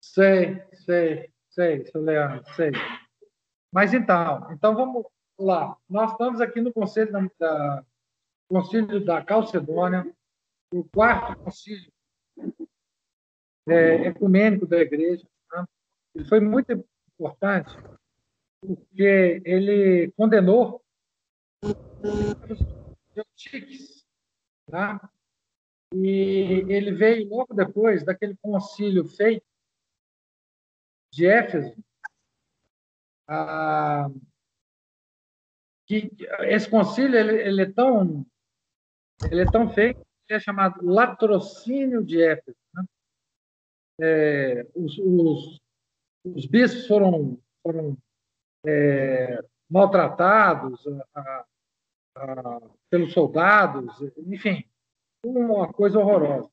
Sei, sei, sei, seu Leandro, sei. Mas então, então vamos lá. Nós estamos aqui no Conselho da, da Conselho da Calcedônia, o quarto concílio é, ecumênico da Igreja. Né? Ele foi muito importante porque ele condenou os antiques, tá? E ele veio logo depois daquele concílio feito de Éfeso, ah, que esse concílio ele, ele, é tão ele é tão feito que é chamado latrocínio de Éfeso. Né? É, os, os, os, bispos foram, foram é, maltratados a, pelos soldados, enfim, uma coisa horrorosa.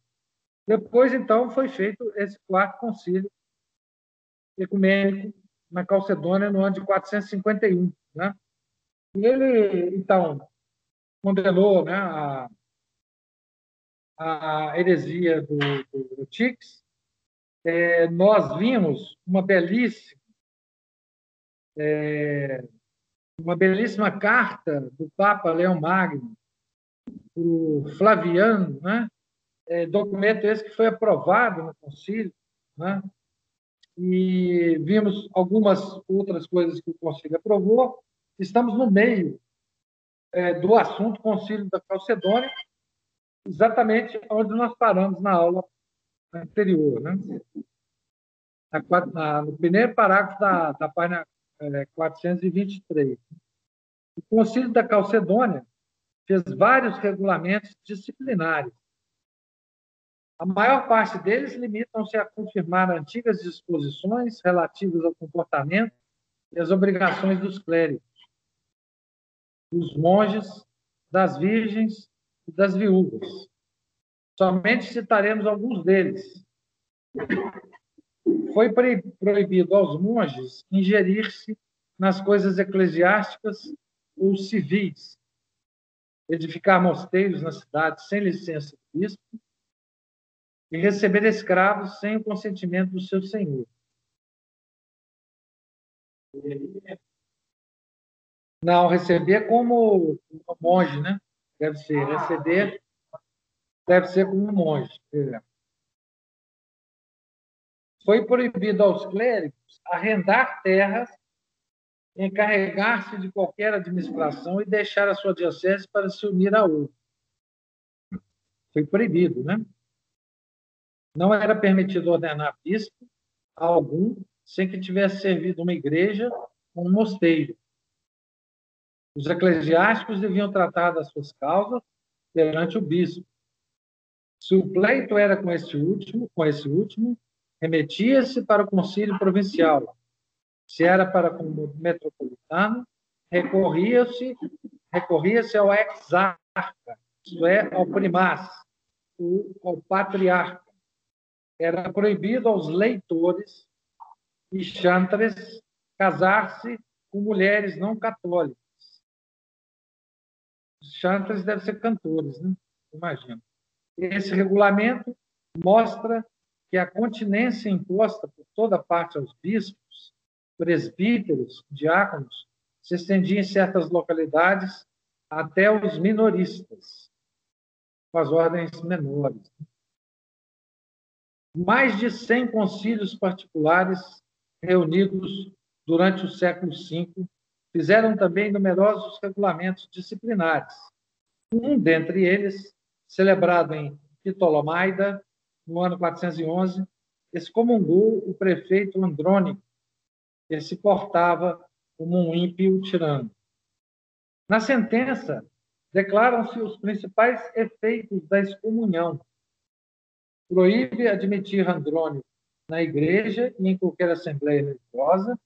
Depois, então, foi feito esse quarto concílio ecumênico na Calcedônia no ano de 451. Né? E ele, então, condenou né, a, a heresia do, do Tix. É, nós vimos uma belíssima é, uma belíssima carta do Papa Leão Magno para o Flaviano, né? É, documento esse que foi aprovado no Concílio, né? e vimos algumas outras coisas que o Conselho aprovou. Estamos no meio é, do assunto Concílio da Calcedônia, exatamente onde nós paramos na aula anterior. Né? Na, na, no primeiro parágrafo da, da página é, 423. O Concílio da Calcedônia fez vários regulamentos disciplinares a maior parte deles limitam-se a confirmar antigas disposições relativas ao comportamento e às obrigações dos clérigos, dos monges, das virgens e das viúvas. Somente citaremos alguns deles. Foi proibido aos monges ingerir-se nas coisas eclesiásticas ou civis, edificar mosteiros na cidade sem licença do bispo, e receber escravos sem o consentimento do seu senhor. Não, receber como monge, né? Deve ser. Receber deve ser como monge. Foi proibido aos clérigos arrendar terras, encarregar-se de qualquer administração e deixar a sua diocese para se unir a outra. Foi proibido, né? Não era permitido ordenar bispo algum sem que tivesse servido uma igreja ou um mosteiro. Os eclesiásticos deviam tratar das suas causas perante o bispo. Se o pleito era com esse último, com esse último, remetia-se para o concílio provincial. Se era para o metropolitano, recorria-se recorria-se ao exarca, isto é, ao primaz, ao patriarca era proibido aos leitores e chantres casar-se com mulheres não católicas. Os chantres devem ser cantores, né? Imagino. Esse regulamento mostra que a continência imposta por toda parte aos bispos, presbíteros, diáconos, se estendia em certas localidades até os minoristas, com as ordens menores mais de 100 concílios particulares reunidos durante o século V fizeram também numerosos regulamentos disciplinares. Um dentre eles, celebrado em Ptolomaida, no ano 411, excomungou o prefeito Andrônico, que se portava como um ímpio tirano. Na sentença, declaram-se os principais efeitos da excomunhão, proíbe admitir Andrônico na igreja e em qualquer assembleia religiosa,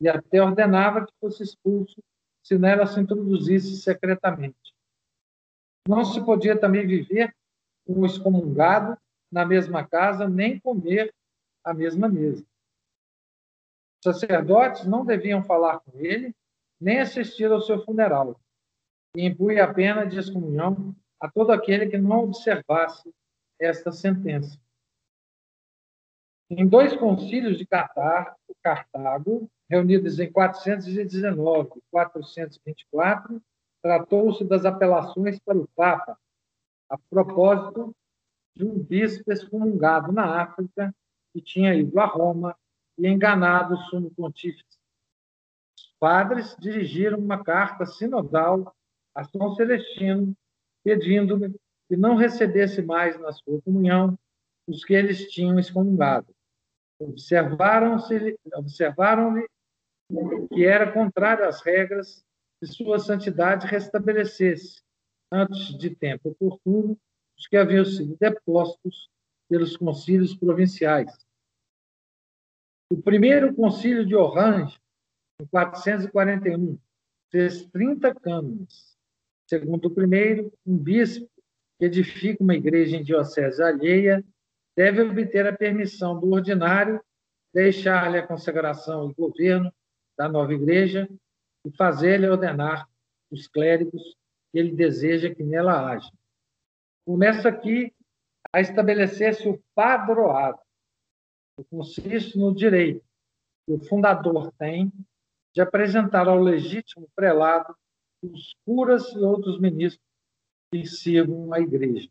e até ordenava que fosse expulso se nela se introduzisse secretamente. Não se podia também viver com o excomungado na mesma casa, nem comer à mesma mesa. Os sacerdotes não deviam falar com ele, nem assistir ao seu funeral. e impõe a pena de excomunhão a todo aquele que não observasse esta sentença. Em dois concílios de Cartago, reunidos em 419 e 424, tratou-se das apelações para o Papa, a propósito de um bispo excomungado na África que tinha ido a Roma e enganado o sumo pontífice. Os padres dirigiram uma carta sinodal a São Celestino, pedindo-lhe que não recebesse mais na sua comunhão os que eles tinham excomungado. Observaram-lhe observaram que era contrário às regras que sua santidade restabelecesse, antes de tempo oportuno, os que haviam sido depostos pelos concílios provinciais. O primeiro concílio de Orange, em 441, fez 30 cânones. Segundo o primeiro, um bispo que edifica uma igreja em diocese alheia deve obter a permissão do ordinário, deixar-lhe a consagração e governo da nova igreja e fazer-lhe ordenar os clérigos que ele deseja que nela haja. Começa aqui a estabelecer-se o padroado, que consiste no direito que o fundador tem de apresentar ao legítimo prelado os curas e outros ministros que sirvam a igreja.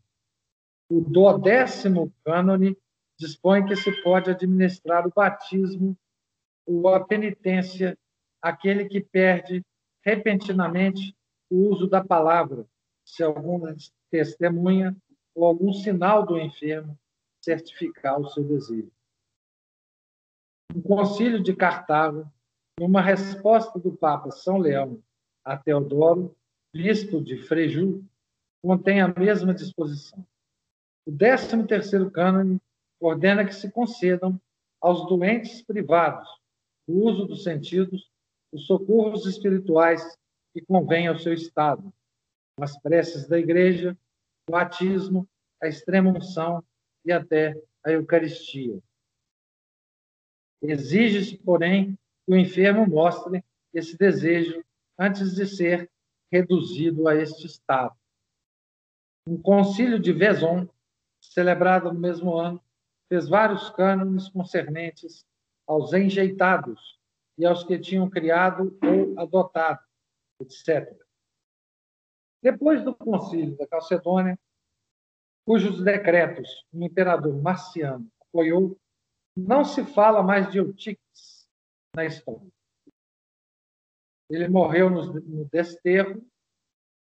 O décimo cânone dispõe que se pode administrar o batismo ou a penitência àquele que perde repentinamente o uso da palavra, se alguma testemunha ou algum sinal do enfermo certificar o seu desejo. No concílio de Cartago, numa resposta do Papa São Leão a Teodoro, bispo de Freju, contém a mesma disposição. O 13 terceiro cânone ordena que se concedam aos doentes privados o uso dos sentidos, os socorros espirituais que convém ao seu estado, as preces da igreja, o batismo, a extrema unção e até a Eucaristia. Exige-se, porém, que o enfermo mostre esse desejo antes de ser reduzido a este estado. Um concílio de Vaison, celebrado no mesmo ano, fez vários cânones concernentes aos enjeitados e aos que tinham criado ou adotado, etc. Depois do concílio da Calcedônia, cujos decretos o imperador Marciano apoiou, não se fala mais de Eutiques na história. Ele morreu no desterro,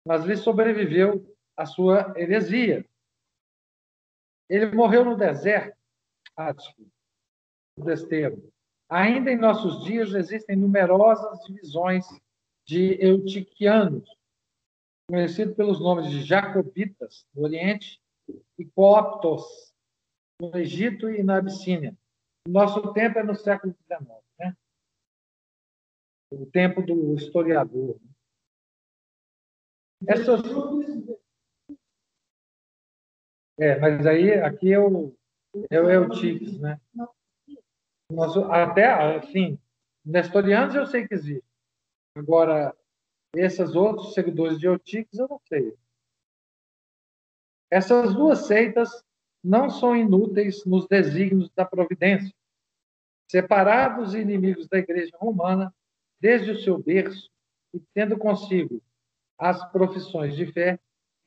mas lhe sobreviveu a sua heresia. Ele morreu no deserto, ah, no desterro. Ainda em nossos dias existem numerosas divisões de eutiquianos, conhecido pelos nomes de jacobitas, no Oriente, e coptos, no Egito e na Abissínia. Nosso tempo é no século XIX, né? o tempo do historiador. Essas... É, mas aí, aqui é o, é o Eutiques, né? Nosso, até, assim, nestorianos eu sei que existe. Agora, esses outros seguidores de Eutiques, eu não sei. Essas duas seitas não são inúteis nos desígnios da providência. Separados e inimigos da Igreja Romana, desde o seu berço, e tendo consigo as profissões de fé,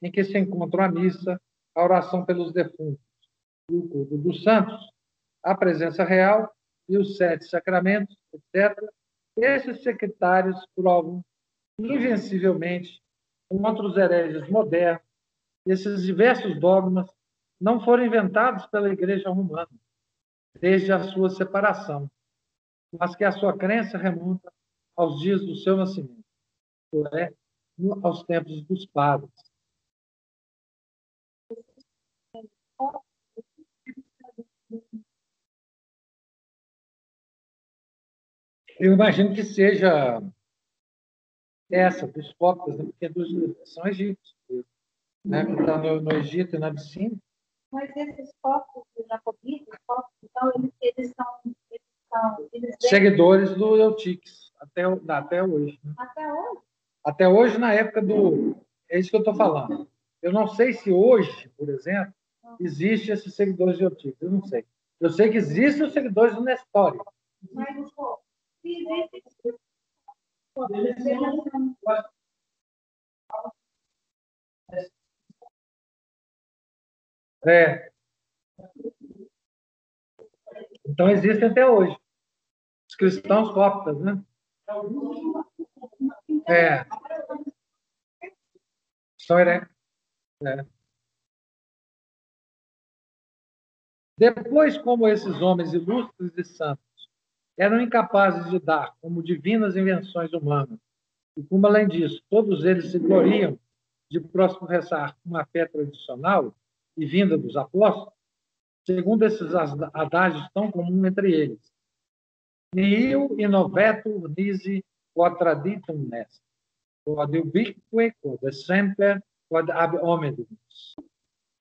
em que se encontram a missa, a oração pelos defuntos, o culto dos santos, a presença real e os sete sacramentos, etc., esses secretários provam invencivelmente contra os hereges modernos. Esses diversos dogmas não foram inventados pela Igreja Romana desde a sua separação, mas que a sua crença remonta aos dias do seu nascimento, isto é, aos tempos dos padres. Eu imagino que seja essa, dos cópias, né? porque dos, são egípcios, né? que está no, no, Egito e na Abissínia. Mas esses dos jacobitas, então, eles, eles são... Eles são eles Seguidores do Eutiques, até, até hoje. Né? Até hoje? Até hoje, na época do. É isso que eu estou falando. Eu não sei se hoje, por exemplo, existe esses seguidores de Eutípides. Eu não sei. Eu sei que existem os seguidores do Nestório. Mas, existe. É. Então existem até hoje. Os cristãos coptas, né? É. São. É. Depois, como esses homens ilustres e santos eram incapazes de dar como divinas invenções humanas, e como, além disso, todos eles se gloriam de professar uma fé tradicional e vinda dos apóstolos, segundo esses adágios tão comuns entre eles. Nihil innovetur nisi quod traditum est, quod ubique quod semper quod ab omnibus.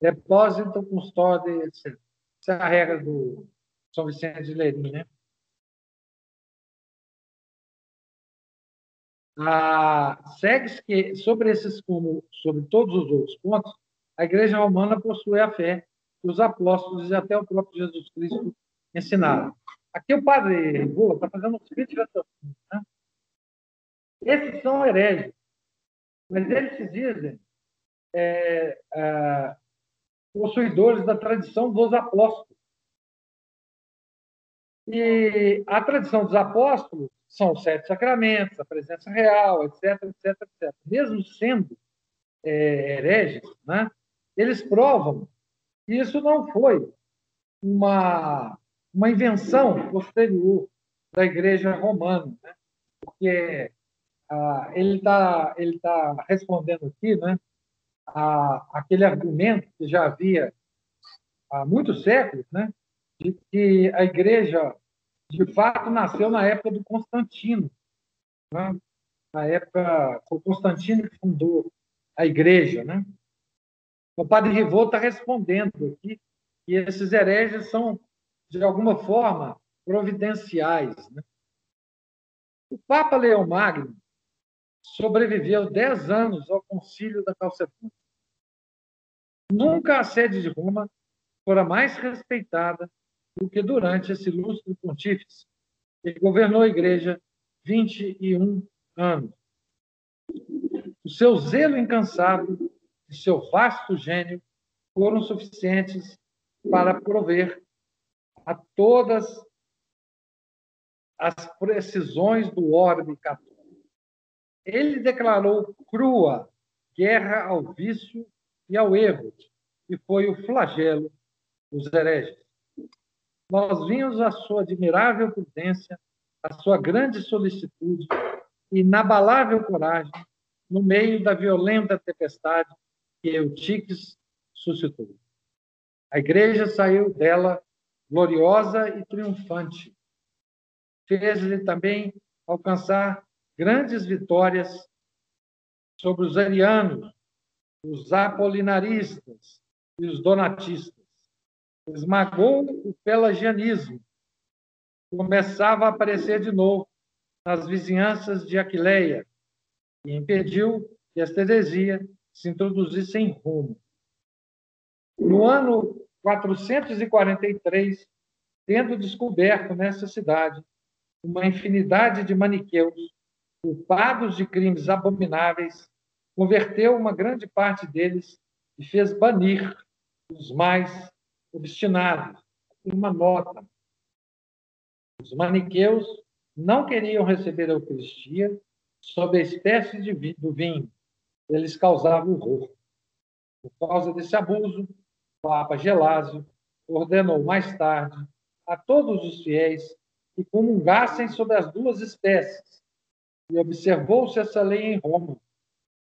Depósito, custódia, etc. Essa é a regra do São Vicente de Leirim, né? Segue-se que, sobre esses como sobre todos os outros pontos, a Igreja Romana possui a fé que os apóstolos e até o próprio Jesus Cristo ensinaram. Aqui o padre Boa está fazendo um speech né? Esses são hereges, mas eles se dizem é, é, possuidores da tradição dos apóstolos. E a tradição dos apóstolos são os sete sacramentos, a presença real, etc, etc, etc. Mesmo sendo é, hereges, né, eles provam que isso não foi uma, uma invenção posterior da Igreja Romana, né, porque ah, ele está ele tá respondendo aqui né, a, aquele argumento que já havia há muitos séculos, né, de que a Igreja de fato nasceu na época do Constantino. Né? Na época, foi Constantino que fundou a igreja. Né? O padre Rivot está respondendo aqui que esses hereges são, de alguma forma, providenciais. Né? O Papa Leão Magno sobreviveu dez anos ao concílio da Calcedônia. Nunca a sede de Roma fora mais respeitada do que durante esse ilustre pontífice, que governou a Igreja 21 anos. O seu zelo incansável e seu vasto gênio foram suficientes para prover a todas as precisões do orbe católico. Ele declarou crua guerra ao vício e ao erro, e foi o flagelo dos hereges nós vimos a sua admirável prudência, a sua grande solicitude e inabalável coragem no meio da violenta tempestade que Eutiques suscitou. A igreja saiu dela gloriosa e triunfante. Fez-lhe também alcançar grandes vitórias sobre os arianos, os apolinaristas e os donatistas esmagou o pelagianismo. Começava a aparecer de novo nas vizinhanças de Aquileia e impediu que esta heresia se introduzisse em Roma. No ano 443, tendo descoberto nessa cidade uma infinidade de maniqueus culpados de crimes abomináveis, converteu uma grande parte deles e fez banir os mais obstinados, uma nota. Os maniqueus não queriam receber a Eucaristia sob a espécie de vi do vinho. Eles causavam horror. Por causa desse abuso, o Papa Gelásio ordenou mais tarde a todos os fiéis que comungassem sobre as duas espécies, e observou-se essa lei em Roma,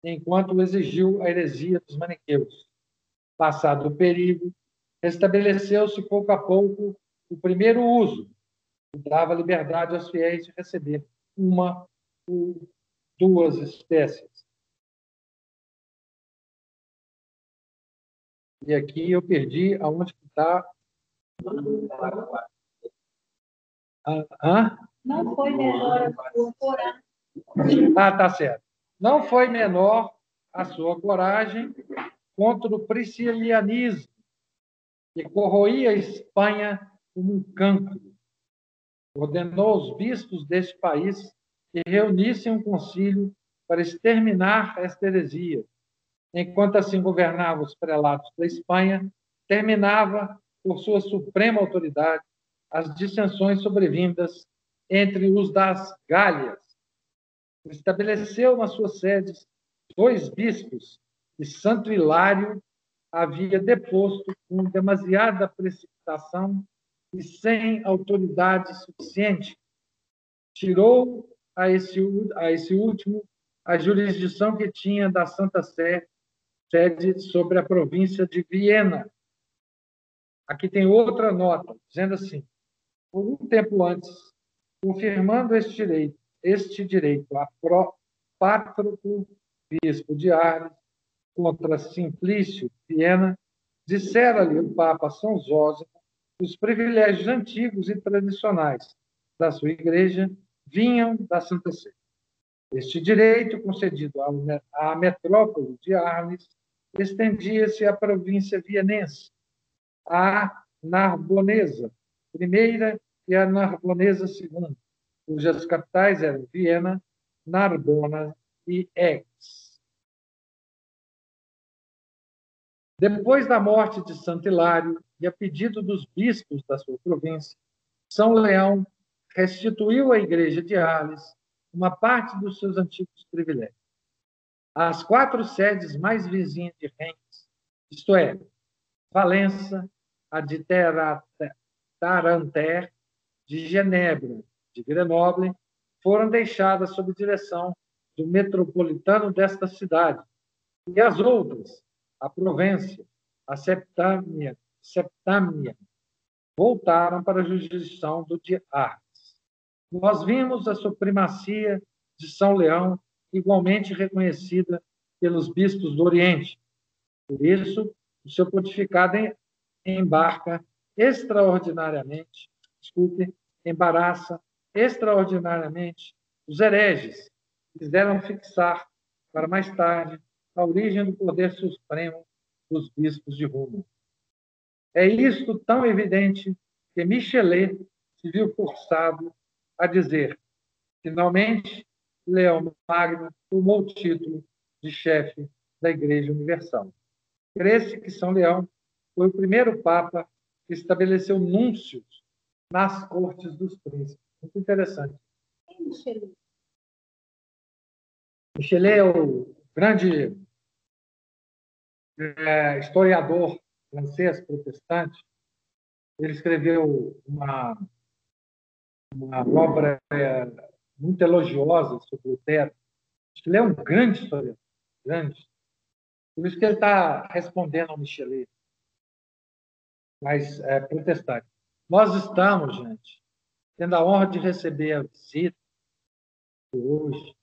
enquanto exigiu a heresia dos maniqueus. Passado o perigo, estabeleceu-se pouco a pouco o primeiro uso, que dava liberdade aos fiéis de receber uma ou duas espécies. E aqui eu perdi aonde está. Ah, Não foi melhor o Corão. Ah, tá certo. Não foi menor a sua coragem contra o priscilianismo, que corroía a Espanha como um cancro. Ordenou aos bispos deste país que reunissem um concílio para exterminar esta heresia. Enquanto assim governavam os prelados da Espanha, terminava, por sua suprema autoridade, as dissensões sobrevindas entre os das Gálias. Estabeleceu nas suas sedes dois bispos e Santo Hilário havia deposto com demasiada precipitação e sem autoridade suficiente. Tirou a esse, a esse último a jurisdição que tinha da Santa Sé, sede sobre a província de Viena. Aqui tem outra nota, dizendo assim: por um tempo antes, confirmando este direito, este direito a pró, pátroco bispo de Arles contra Simplício Viena, dissera-lhe o Papa São Zósimo os privilégios antigos e tradicionais da sua igreja vinham da Santa Sé. Este direito, concedido à metrópole de Arles, estendia-se à província vienense, à Narbonesa primeira e à Narbonesa segunda, cujas capitais eram Viena, Narbona e Aix. Depois da morte de Santo Hilário e a pedido dos bispos da sua província, São Leão restituiu à Igreja de Arles uma parte dos seus antigos privilégios. As quatro sedes mais vizinhas de Rennes, isto é, Valença, a de Taranter, de Genebra, de Grenoble, foram deixadas sob direção do metropolitano desta cidade, e as outras, a Provença, a Septâmia, Septâmia voltaram para a jurisdição do de Artes. Nós vimos a supremacia de São Leão igualmente reconhecida pelos bispos do Oriente. Por isso, o seu pontificado embarca extraordinariamente, desculpe, embaraça extraordinariamente os hereges, quiseram fixar para mais tarde a origem do poder supremo dos bispos de Roma. É isto tão evidente que Michelet se viu forçado a dizer, finalmente, Leão Magno tomou o título de chefe da Igreja Universal. Cresce que São Leão foi o primeiro Papa que estabeleceu núncios nas cortes dos príncipes. Muito interessante. Michelet? Michelet é o grande é, historiador francês protestante. Ele escreveu uma, uma obra é, muito elogiosa sobre Lutero. Ele é um grande historiador, grande. Por isso que ele está respondendo ao Michelet, mas é protestante. Nós estamos, gente, tendo a honra de receber a visita hoje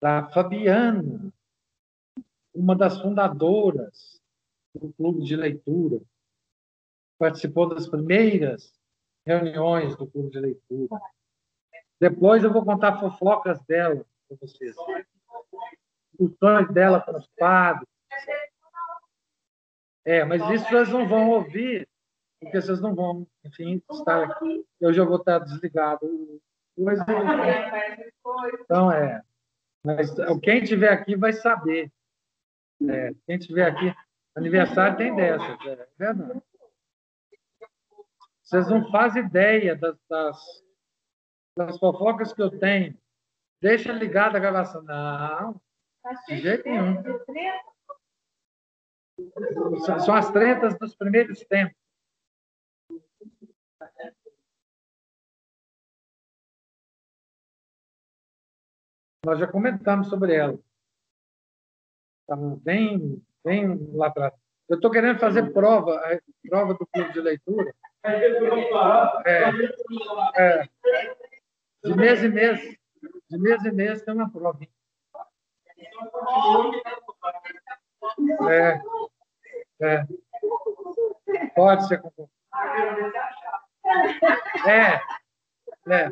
da Fabiana, uma das fundadoras do clube de leitura, participou das primeiras reuniões do clube de leitura. Depois eu vou contar fofocas dela para vocês. Discussões dela com os padres. É, mas isso vocês não vão ouvir, porque vocês não vão, enfim, estar aqui. Eu já vou estar desligado. Então, é. Mas quem estiver aqui vai saber. É, quem estiver aqui, aniversário tem dessas, é verdade. Vocês não fazem ideia das, das, das fofocas que eu tenho. Deixa ligada a gravação. Não, de jeito nenhum. São as tretas dos primeiros tempos. Nós já comentamos sobre ela. Estava bem, bem lá atrás. Eu estou querendo fazer prova, prova do clube de leitura. É, é, de mês em mês. De mês em mês tem uma prova. É, é. Pode ser. É, é.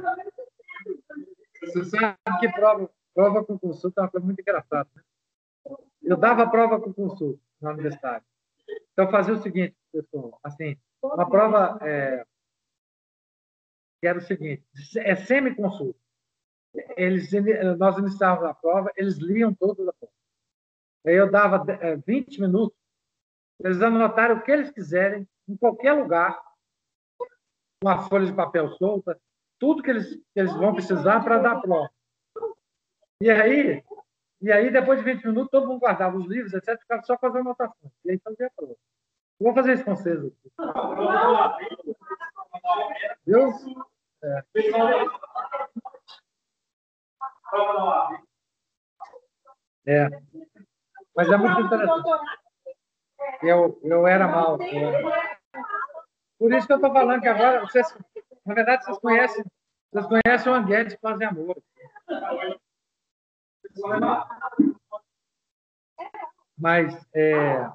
Você sabe que prova prova com consulta é uma coisa muito engraçada. Né? Eu dava prova com consulta na universidade. Então, fazia o seguinte, pessoal, assim, uma prova é, que era o seguinte, é semi-consulta. Eles, nós iniciávamos a prova, eles liam toda a prova. Aí eu dava 20 é, minutos, eles anotaram o que eles quiserem, em qualquer lugar, uma folha de papel solta, tudo que eles, que eles vão precisar para dar prova. E aí, e aí, depois de 20 minutos, todo mundo guardava os livros, etc., ficava só fazendo anotações. E aí fazia a prova. Vou fazer isso com vocês aqui. Viu? É. é. Mas é muito interessante. Eu, eu era mal. Era... Por isso que eu estou falando que agora, vocês, na verdade, vocês conhecem, vocês conhecem o Anguedes Fazem Amor. Mas, é...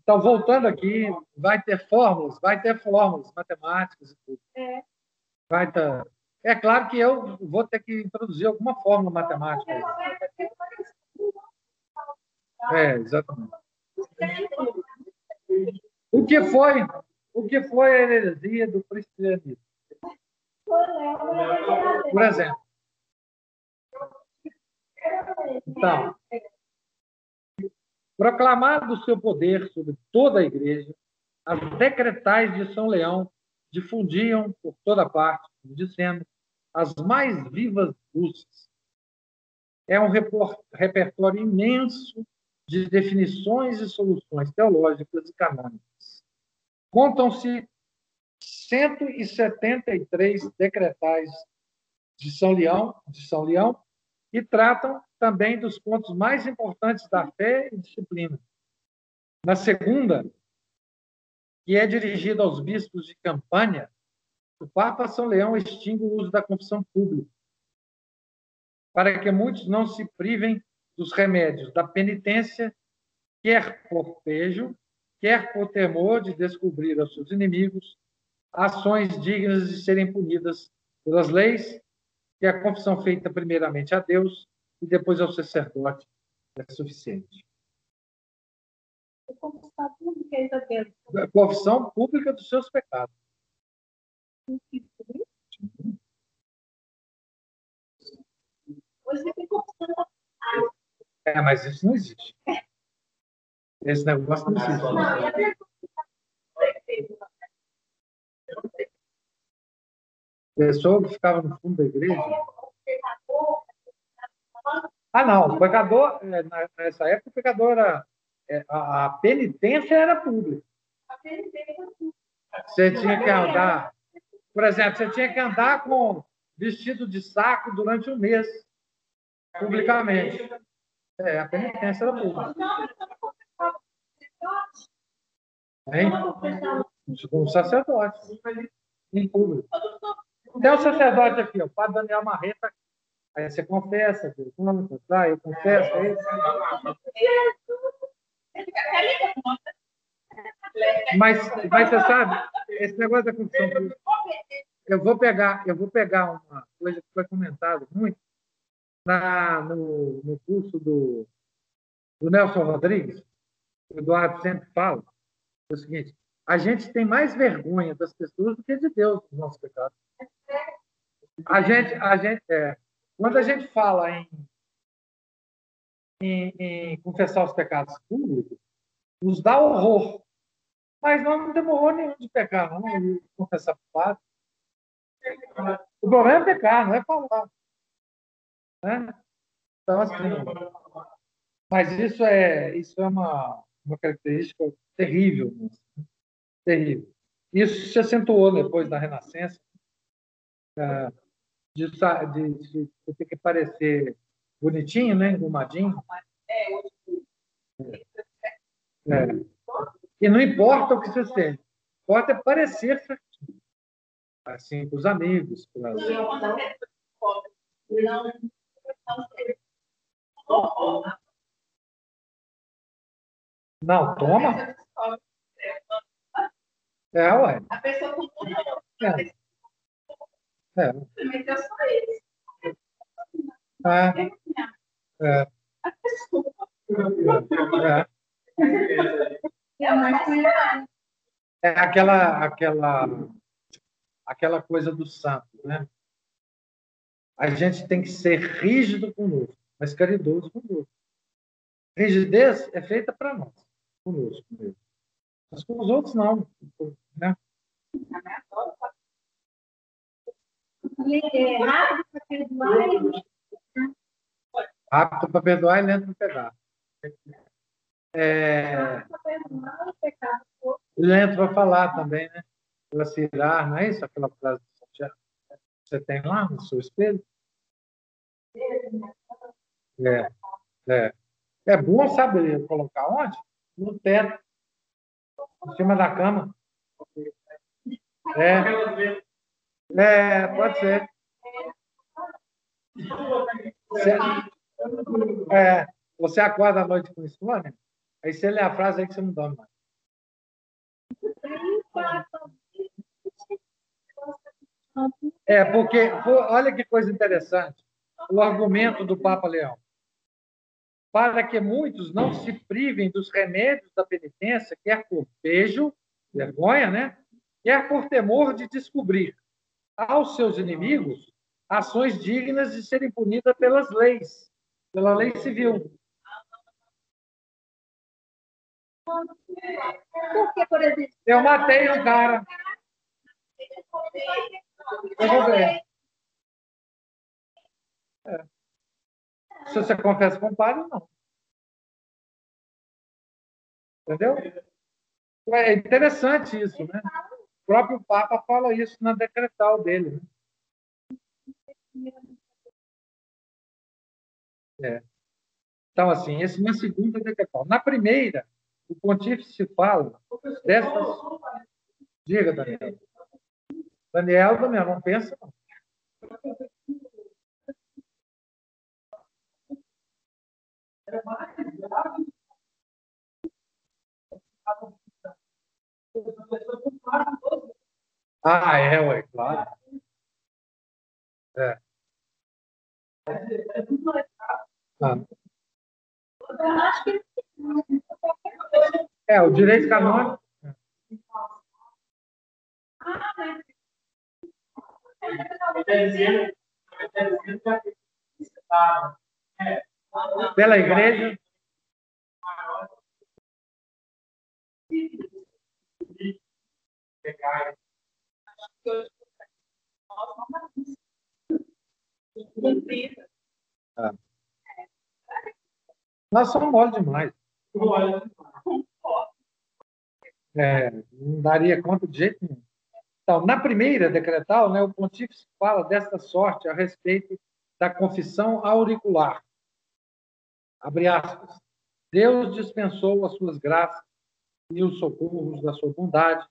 então, voltando aqui, vai ter fórmulas, vai ter fórmulas matemáticas e tudo. Vai ter... É claro que eu vou ter que introduzir alguma fórmula matemática. É, exatamente. O que foi, o que foi a heresia do cristianismo? Por exemplo. Então, proclamado o seu poder sobre toda a igreja, as decretais de São Leão difundiam por toda parte, dizendo, as mais vivas luzes. É um repertório imenso de definições e soluções teológicas e canônicas. Contam-se 173 decretais de São Leão, de São Leão, e tratam também dos pontos mais importantes da fé e disciplina. Na segunda, que é dirigida aos bispos de campanha, o Papa São Leão extingue o uso da confissão pública, para que muitos não se privem dos remédios da penitência, quer por pejo, quer por temor de descobrir aos seus inimigos ações dignas de serem punidas pelas leis, que a confissão feita primeiramente a Deus e depois ao sacerdote é suficiente. A confissão pública, Isabel. A confissão pública dos seus pecados. Hoje tem confissão é, mas isso não existe. Esse negócio não existe. Pessoa que ficava no fundo da igreja. Ah, não. O pecador, é, nessa época, o pecador era. É, a penitência era pública. Você tinha que andar. Por exemplo, você tinha que andar com vestido de saco durante um mês, publicamente. É, a penitência era pública. Hein? Com sacerdote. Em público. Tem o sacerdote aqui, o padre Daniel Marreta. Aí você confessa, Deus, não, tá? Eu confesso, é isso. Mas, mas você sabe, esse negócio da confissão eu vou pegar, eu vou pegar uma coisa que foi comentada muito na, no, no curso do, do Nelson Rodrigues, o Eduardo sempre fala, é o seguinte, a gente tem mais vergonha das pessoas do que de Deus dos nossos pecados. A gente, a gente, é, quando a gente fala em, em, em, confessar os pecados públicos, nos dá horror. Mas não demorou nenhum de pecar, não, de confessar para o. O problema é pecar, não é falar. Né? Então, assim, mas isso é, isso é uma, uma característica terrível, terrível. Isso se acentuou depois da Renascença, é, de, de, de, de ter que parecer bonitinho, né? engomadinho. É. é. E não importa o que você seja, importa é parecer certinho. Assim, com os amigos. Não, toma. É, ué. A pessoa com é. é. É só isso. Ah, é. É. É aquela, aquela, aquela coisa do santo, né? A gente tem que ser rígido conosco, mas caridoso conosco. Rigidez é feita para nós, conosco mesmo. Mas com os outros, não. Né? Rápido para perdoar e Rápido para perdoar e lento para pegar. É... Lento para falar também, né? Para se irar, não é isso? Aquela frase que você tem lá no seu espelho? É, é. É bom saber colocar onde? No teto, em cima da cama. É, é pode ser. Você, é, você acorda à noite com insônia, aí você lê a frase aí que você não dorme mais. É, porque, olha que coisa interessante, o argumento do Papa Leão. Para que muitos não se privem dos remédios da penitência, quer por beijo, vergonha, né? Quer por temor de descobrir aos seus inimigos ações dignas de serem punidas pelas leis, pela lei civil. Eu matei um cara. Eu vou ver. É. Se você confessa com o padre, não. Entendeu? É interessante isso, né? O próprio Papa fala isso na decretal dele. Né? É. Então, assim, esse na segunda decretal. Na primeira, o pontífice fala dessas. Diga, Daniel. Daniel, Daniel, não pensa, não. Ah, é, ué, claro. É. Ah. É, o direito canônico. Pela igreja. Ah. Nós somos mole demais. É, não daria conta de jeito nenhum. Então, na primeira decretal, né, o pontífice fala desta sorte a respeito da confissão auricular. Abre aspas. Deus dispensou as suas graças e os socorros da sua bondade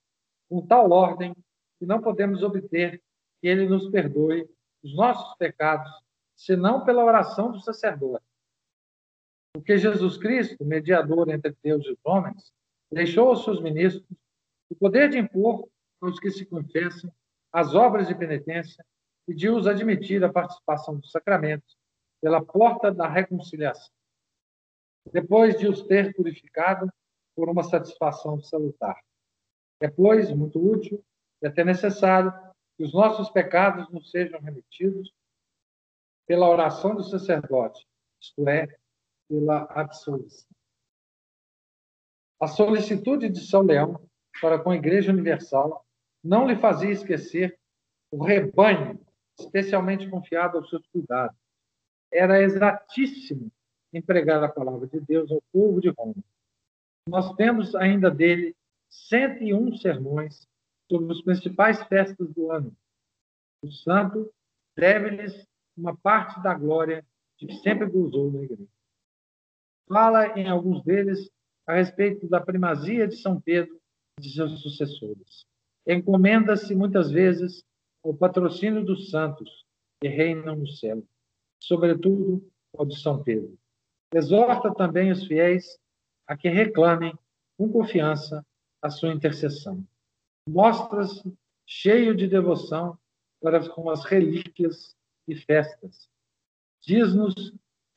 com tal ordem que não podemos obter que ele nos perdoe os nossos pecados, senão pela oração do sacerdote. Porque Jesus Cristo, mediador entre Deus e os homens, deixou aos seus ministros o poder de impor aos que se confessam as obras de penitência e de os admitir à participação dos sacramentos pela porta da reconciliação, depois de os ter purificado por uma satisfação salutar. É, pois, muito útil e até necessário que os nossos pecados nos sejam remetidos pela oração do sacerdote, isto é, pela absolvição. A solicitude de São Leão para com a Igreja Universal não lhe fazia esquecer o rebanho, especialmente confiado aos seus cuidados. Era exatíssimo empregar a palavra de Deus ao povo de Roma. Nós temos ainda dele 101 sermões sobre as principais festas do ano. O santo deve-lhes uma parte da glória de que sempre gozou na igreja. Fala em alguns deles a respeito da primazia de São Pedro e de seus sucessores. Encomenda-se muitas vezes ao patrocínio dos santos que reinam no céu, sobretudo ao de São Pedro. Exorta também os fiéis a que reclamem com confiança a sua intercessão. Mostra-se cheio de devoção para com as relíquias e festas. diz-nos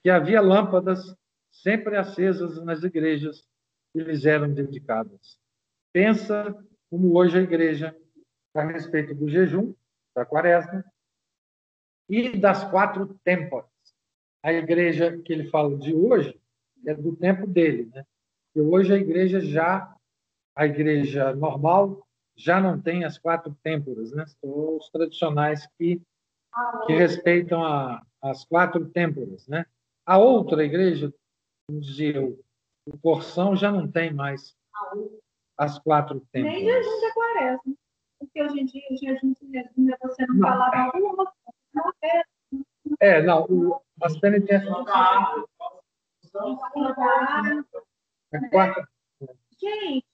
que havia lâmpadas sempre acesas nas igrejas que lhes eram dedicadas. Pensa como hoje a igreja, a respeito do jejum, da quaresma, e das quatro têmporas. A igreja que ele fala de hoje é do tempo dele, né? E hoje a igreja já, a igreja normal, já não tem as quatro têmporas, né? São os tradicionais que, que respeitam a, as quatro têmporas, né? A outra igreja, como dizia o, o Porção, já não tem mais as quatro têmporas. Nem jejum da quaresma. Porque hoje em dia, o jejum de você não, não. falava uma, não é. É, não, o, as penitências. É quatro. Gente,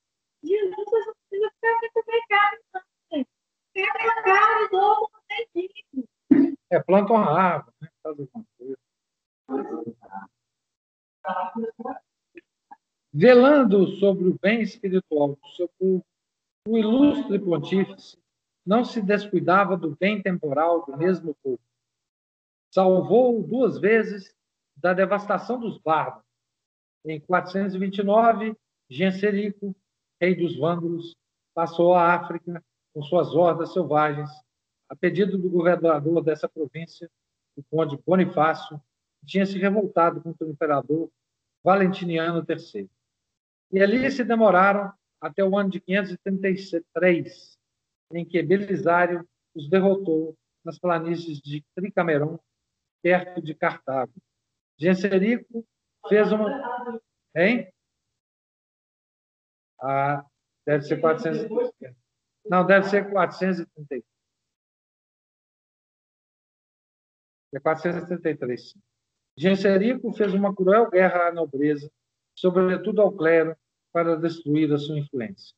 Jesus não precisa ficar sem comer carne, Pega a carne do ovo não tem jeito. É, planta uma árvore, né? Faz alguma coisa. Velando sobre o bem espiritual do seu povo, o ilustre pontífice não se descuidava do bem temporal do mesmo povo. Salvou duas vezes da devastação dos bárbaros. Em 429, Genserico, rei dos vândalos, passou a África com suas hordas selvagens, a pedido do governador dessa província, o conde Bonifácio, que tinha se revoltado contra o imperador Valentiniano III. E ali se demoraram até o ano de 533, em que Belisário os derrotou nas planícies de Tricameron, perto de Cartago. Genserico fez uma. Hein? Ah, deve ser 400. Não, deve ser 433. É 433. Genserico fez uma cruel guerra à nobreza, sobretudo ao clero, para destruir a sua influência.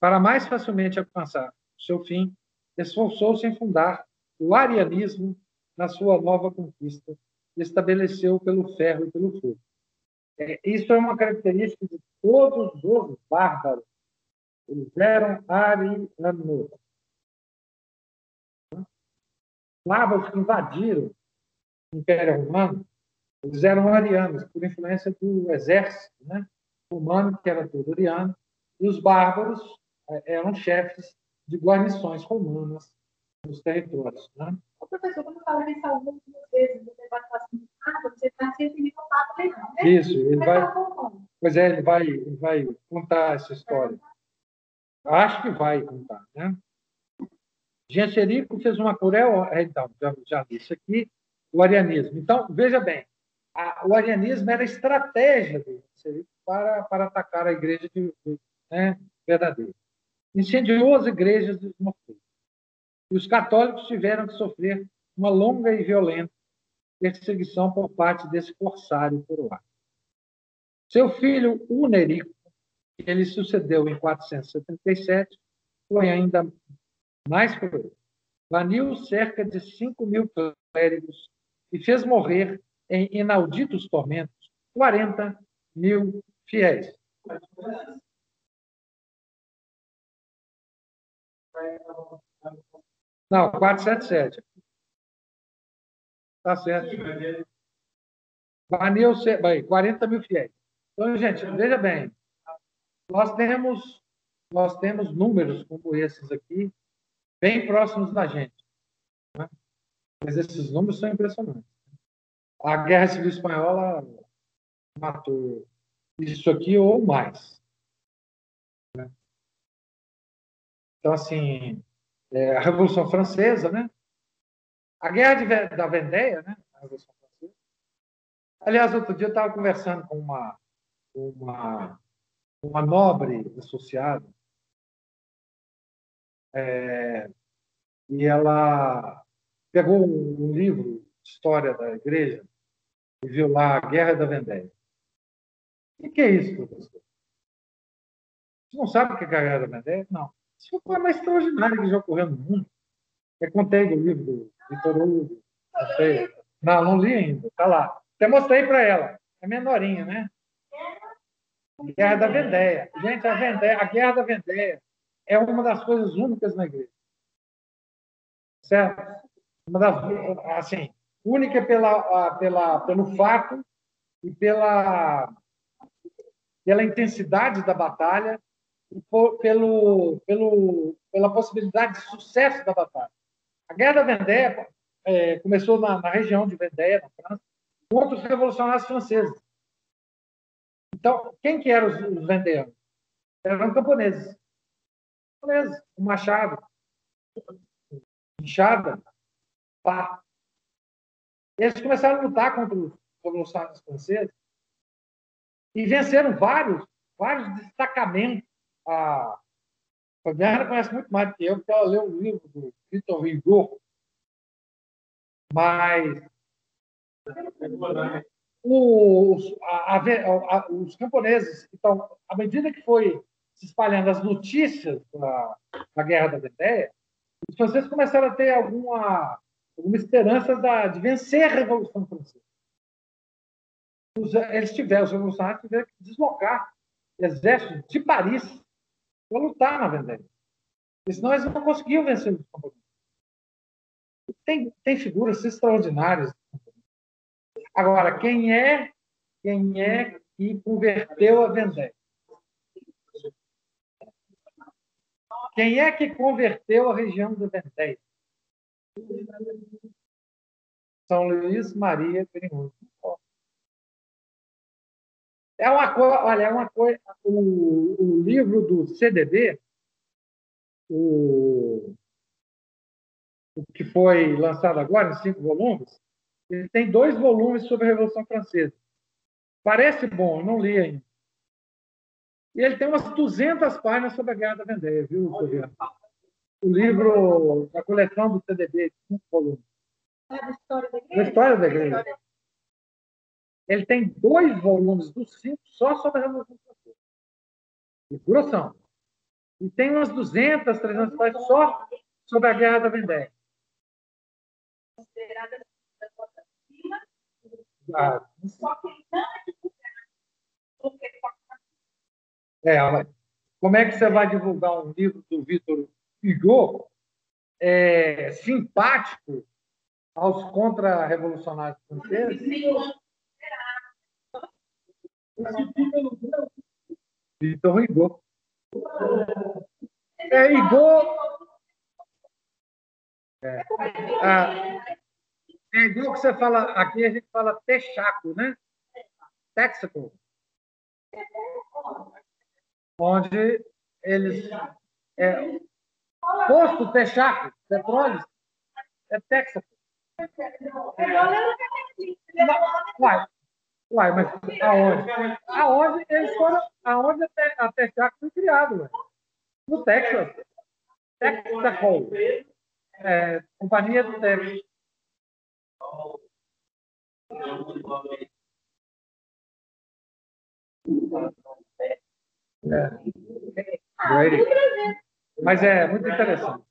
Para mais facilmente alcançar seu fim, esforçou-se em fundar o arianismo na sua nova conquista, estabeleceu pelo ferro e pelo fogo. É, isso é uma característica de todos os bárbaros. Eles eram arianos. Slavos que invadiram o Império Romano, eles eram arianos, por influência do exército, né? romano, que era todo ariano, e os bárbaros é, eram chefes de guarnições romanas nos territórios. Né? O professor, quando fala salvou duas vezes no debate passado, você está sempre me contando legal, né? Isso, ele vai. Pois é, ele vai, ele vai contar essa história. Acho que vai contar, né? Genserico fez uma cruel. É, então, já, já disse aqui, o arianismo. Então, veja bem, a, o arianismo era a estratégia dele para, para atacar a igreja de, de, né, verdadeira. Incendiou as igrejas dos mosteiros. E os católicos tiveram que sofrer uma longa e violenta perseguição por parte desse corsário coroado. Seu filho Unerico, que ele sucedeu em 477, foi ainda mais cruel. Baniu cerca de 5 mil clérigos e fez morrer em inauditos tormentos 40 mil fiéis. Não, 477. Tá certo. Baniu 40 mil fiéis. Então, gente, veja bem. Nós temos, nós temos números como esses aqui, bem próximos da gente. Né? Mas esses números são impressionantes. A Guerra Civil Espanhola matou isso aqui ou mais. Né? Então, assim, é, a Revolução Francesa, né? A Guerra de, da Vendéia, né? A Revolução Francesa. Aliás, outro dia eu estava conversando com uma, uma, uma nobre associada é, e ela pegou um livro história da igreja e viu lá a Guerra da Vendéia. O que é isso, professor? Você não sabe o que é a Guerra da Vendéia? Não. Isso foi mais extraordinária que já ocorreu no mundo. Eu contei do livro do Vitor Hugo. Não, não li ainda. Está lá. Até mostrei para ela. É menorinha, né? Guerra da Vendéia. Gente, a, Vendéia, a Guerra da Vendéia é uma das coisas únicas na igreja. Certo? Uma das, assim, única pela, pela, pelo fato e pela, pela intensidade da batalha por, pelo, pelo, pela possibilidade de sucesso da batalha. A Guerra da Vendéia é, começou na, na, região de Vendéia, na França, contra os revolucionários franceses. Então, quem que eram os, os vendeianos? Eram camponeses. Camponeses, com machado, enxada, pá. Eles começaram a lutar contra os revolucionários franceses e venceram vários, vários destacamentos. A Fabiana conhece muito mais do que eu, porque ela leu o livro do Victor Hugo. Mas os, a, a, os camponeses, então, à medida que foi se espalhando as notícias da, da Guerra da Vendéia, os franceses começaram a ter alguma, alguma esperança da, de vencer a Revolução Francesa. Os, eles tiveram, os revolucionários tiveram que deslocar exércitos de Paris para lutar na Vendéia. Senão eles não conseguiam vencer os. Tem, tem figuras extraordinárias. Agora, quem é quem é que converteu a Vendéia? Quem é que converteu a região do Vendéia? São Luís Maria Perigoso. É uma coisa, olha, é uma coisa. O, o livro do CDB, o, o que foi lançado agora, em cinco volumes, ele tem dois volumes sobre a Revolução Francesa. Parece bom, não li ainda. E ele tem umas 200 páginas sobre a Guerra da Vendéia, viu, Fabiano? O livro da coleção do CDB, cinco volumes. É da história da igreja? Da história da igreja. Ele tem dois volumes dos cinco só sobre a Revolução Francesa. E grossão. E tem umas 200, 300 páginas só sobre a Guerra da Vendéia. Considerada ah. Só que não é. Porque é, como é que você vai divulgar um livro do Vitor Hugo é, simpático aos contra-revolucionários franceses? Vitor Hugo. É, Hugo... É, ah, é igual que você fala, aqui a gente fala texaco, né? Texaco onde eles. É, posto Texaco, petróleo, é Texas. Uai, uai, mas aonde? Aonde eles foram, aonde a Texaco foi criado? Ué? No Texas. Texaco. É, companhia do Texas. É. Mas é muito interessante.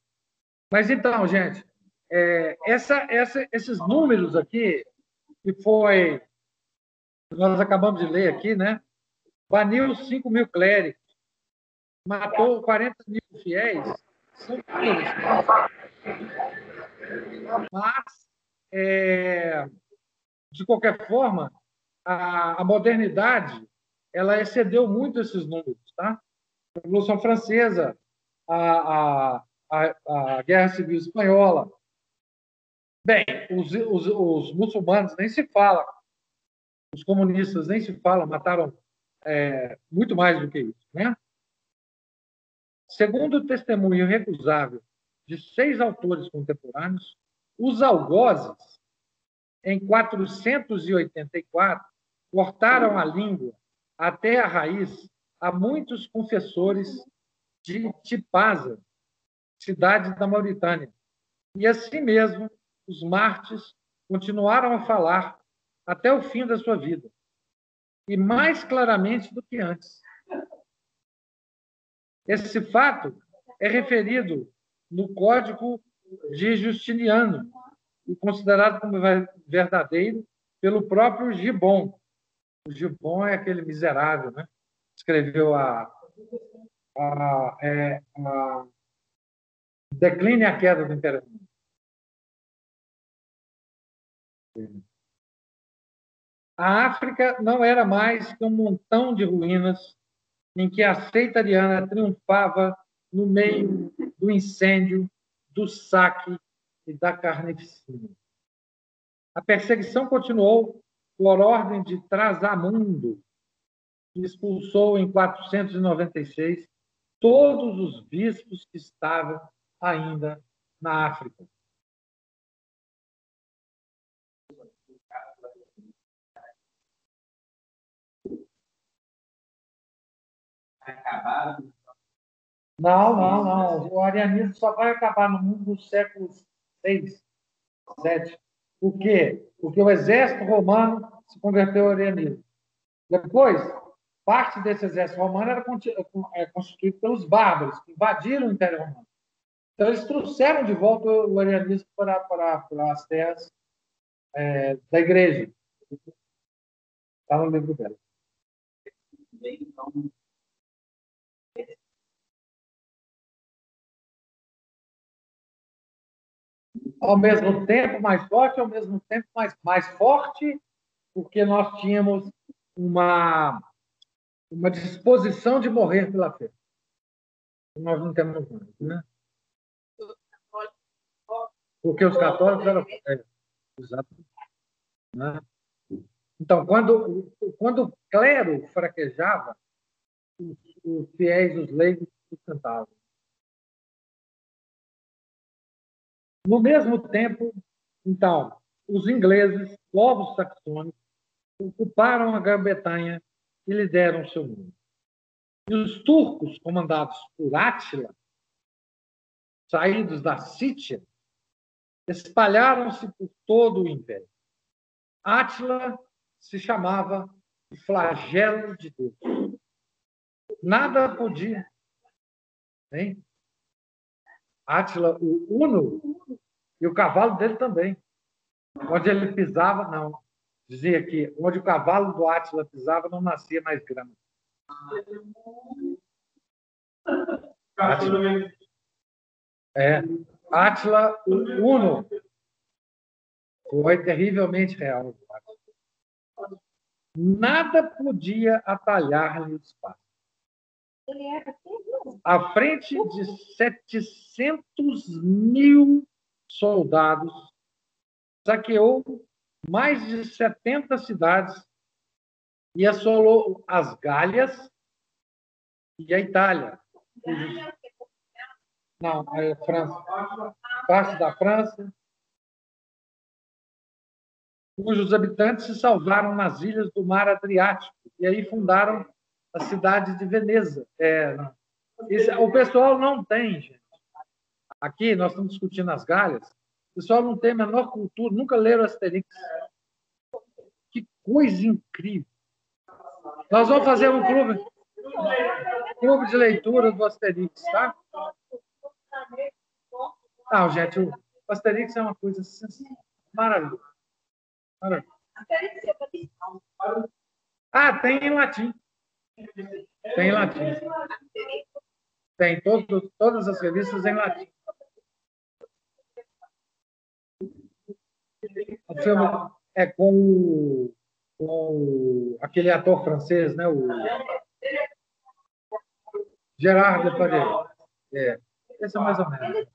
Mas então, gente, é, essa, essa, esses números aqui, que foi. Nós acabamos de ler aqui, né? Baniu 5 mil clérigos, matou 40 mil fiéis, são números. Mas, é, de qualquer forma, a, a modernidade ela excedeu muito esses números. Tá? A Revolução Francesa, a, a, a Guerra Civil Espanhola. Bem, os, os, os, muçulmanos nem se fala, os comunistas nem se falam, mataram é, muito mais do que isso. Né? Segundo o testemunho irrecusável de seis autores contemporâneos, os algozes, em 484, cortaram a língua até a raiz a muitos confessores de Tipaza, cidade da Mauritânia. E assim mesmo, os mártires continuaram a falar até o fim da sua vida, e mais claramente do que antes. Esse fato é referido no Código de Justiniano e considerado como verdadeiro pelo próprio Gibbon, o Gilbon é aquele miserável, né? Escreveu a, a, é, a Decline a Queda do Imperador. A África não era mais que um montão de ruínas em que a seita ariana triunfava no meio do incêndio, do saque e da carnificina. A perseguição continuou por ordem de Trasamundo, que expulsou em 496 todos os bispos que estavam ainda na África. Não, não, não. O arianismo só vai acabar no mundo do século VI, VII. Por quê? Porque o exército romano se converteu ao arianismo. Depois, parte desse exército romano era é, constituído pelos bárbaros, que invadiram o Império Romano. Então, eles trouxeram de volta o arianismo para, para, para as terras é, da igreja. Está no livro dela. Ao mesmo tempo mais forte, ao mesmo tempo mais, mais forte, porque nós tínhamos uma, uma disposição de morrer pela fé. Nós não temos mais, né? Porque os católicos eram. É, exato. Né? Então, quando, quando o clero fraquejava, os, os fiéis, os leigos, sustentavam. No mesmo tempo, então, os ingleses, povos saxônicos, ocuparam a Grã-Bretanha e lhe deram seu nome. E os turcos, comandados por Átila, saídos da Sítia, espalharam-se por todo o império. Átila se chamava o flagelo de Deus. Nada podia. Hein? Átila, o Uno, e o cavalo dele também. Onde ele pisava, não. Dizia que onde o cavalo do Átila pisava, não nascia mais grama. Átila. É. Átila Uno foi terrivelmente real. Nada podia atalhar-lhe o espaço. À frente de 700 mil soldados, saqueou mais de 70 cidades e assolou as Gálias e a Itália. Não, a França. Parte da França. Cujos habitantes se salvaram nas ilhas do mar Adriático e aí fundaram a cidade de Veneza. É, esse, o pessoal não tem, gente. Aqui nós estamos discutindo as galhas. O pessoal não tem a menor cultura, nunca leram Asterix. Que coisa incrível. Nós vamos fazer um clube, clube de leitura do Asterix, tá? Não, gente, o Asterix é uma coisa maravilhosa. Maravilhosa. Ah, tem em latim. Tem em latim. Tem todo, todas as revistas em latim. O filme é com, com aquele ator francês, né? O Gerard Depardieu. É. Esse é mais ou menos.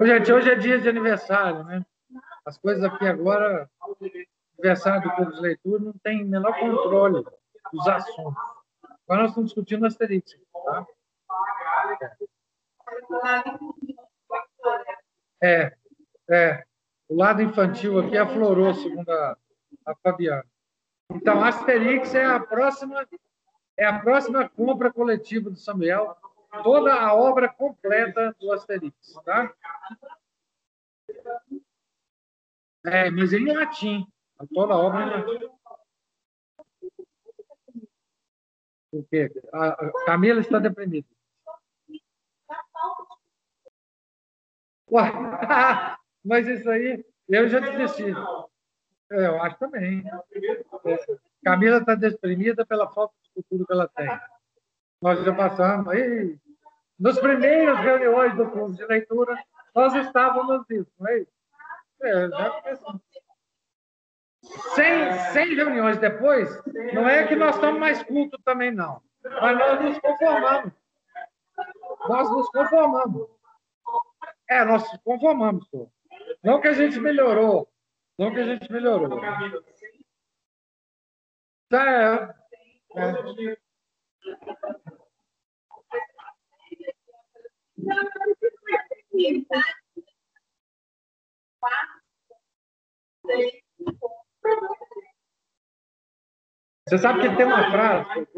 Gente, hoje é dia de aniversário, né? As coisas aqui agora, aniversário do Clube de Leitura, não tem menor controle dos assuntos. Agora nós estamos discutindo Asterix, tá? É, é. O lado infantil aqui aflorou, segundo a, a Fabiana. Então, Asterix é a próxima é a próxima compra coletiva do Samuel, toda a obra completa do Asterix, tá? É, mas em latim, toda a obra latim. O quê? A Camila está deprimida. Ué, mas isso aí, eu já desisti. É, eu acho também. É, Camila está deprimida pela falta de futuro que ela tem. Nós já passamos aí. Nos primeiros reuniões do clube de leitura, nós estávamos nisso, não é isso? É, sem, sem reuniões depois, não é que nós estamos mais cultos também, não. Mas nós nos conformamos. Nós nos conformamos. É, nós nos conformamos, senhor. Não que a gente melhorou. Não que a gente melhorou. É, é. Você sabe que tem uma frase.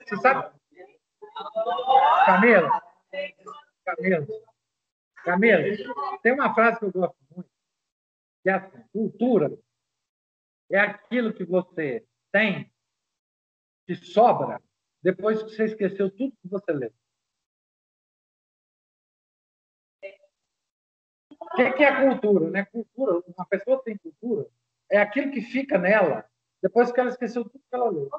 Você sabe? Camila? Camila? Camila, tem uma frase que eu gosto muito, que é assim, cultura é aquilo que você tem, que sobra, depois que você esqueceu tudo que você leu. O que é cultura? Né? Cultura, uma pessoa tem cultura, é aquilo que fica nela depois que ela esqueceu tudo que ela leu.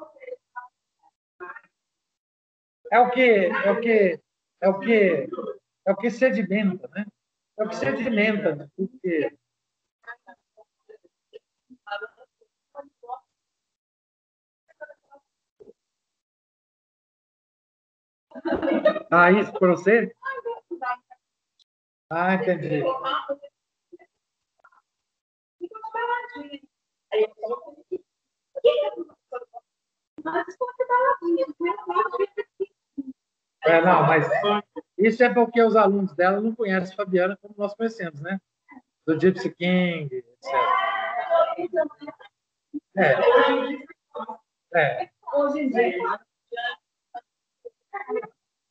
É o que é o que é o que é o que sedimenta, né? É o que sedimenta, né? porque Ah, isso para você? Ah, entendi. É, não, mas isso é porque os alunos dela não conhecem Fabiana como nós conhecemos, né? Do Gypsy King, etc. É. É.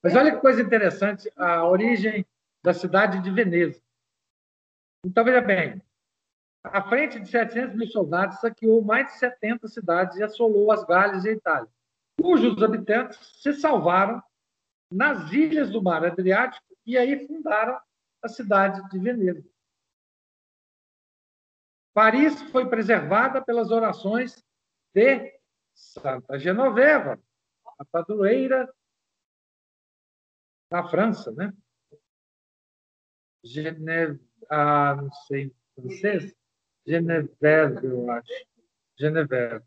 Mas olha que coisa interessante, a origem da cidade de Veneza. Então, veja bem, à frente de 700 mil soldados, saqueou mais de 70 cidades e assolou as Galhas e a Itália, cujos habitantes se salvaram nas ilhas do Mar Adriático e aí fundaram a cidade de Veneza. Paris foi preservada pelas orações de Santa Genoveva, a padroeira da França, né? Geneve, ah, não sei francês, Geneveve, eu acho. Geneveve.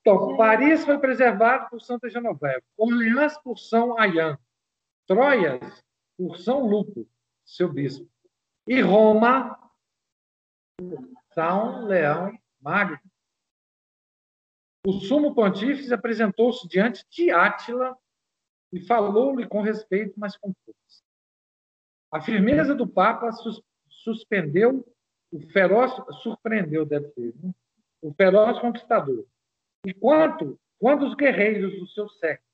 Então, Paris foi preservado por Santa Genoveva, Orleans por São Ayan, Troias por São Lupo, seu bispo, e Roma São Leão Magno. O sumo pontífice apresentou-se diante de Átila e falou-lhe com respeito, mas com força. A firmeza do Papa sus suspendeu o feroz, surpreendeu, deve ser, né? o feroz conquistador. E quando os guerreiros do seu século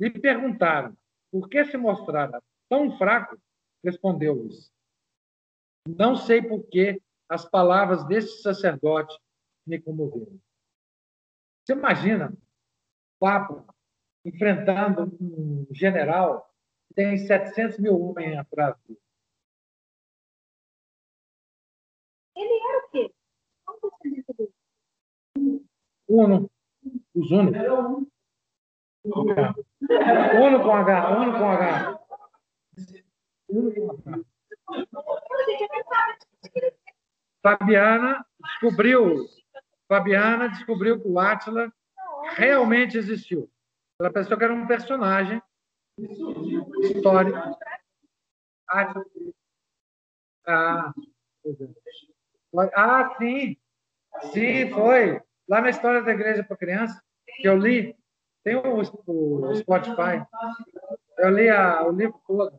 lhe perguntaram por que se mostrara tão fraco, respondeu-lhes: Não sei por que as palavras deste sacerdote me comoveram. Você imagina Papa enfrentando um general que tem 700 mil homens atrás dele. Ele era o quê? Qual o descendente dele? Uno. Os Uno. Uno com H. Uno com H. Uno com H. Fabiana descobriu Fabiana descobriu que o Átila realmente existiu. Ela pensou que era um personagem histórico. Ah, ah, sim. Sim, foi. Lá na história da igreja para criança, que eu li, tem o, o Spotify. Eu li a, o livro todo.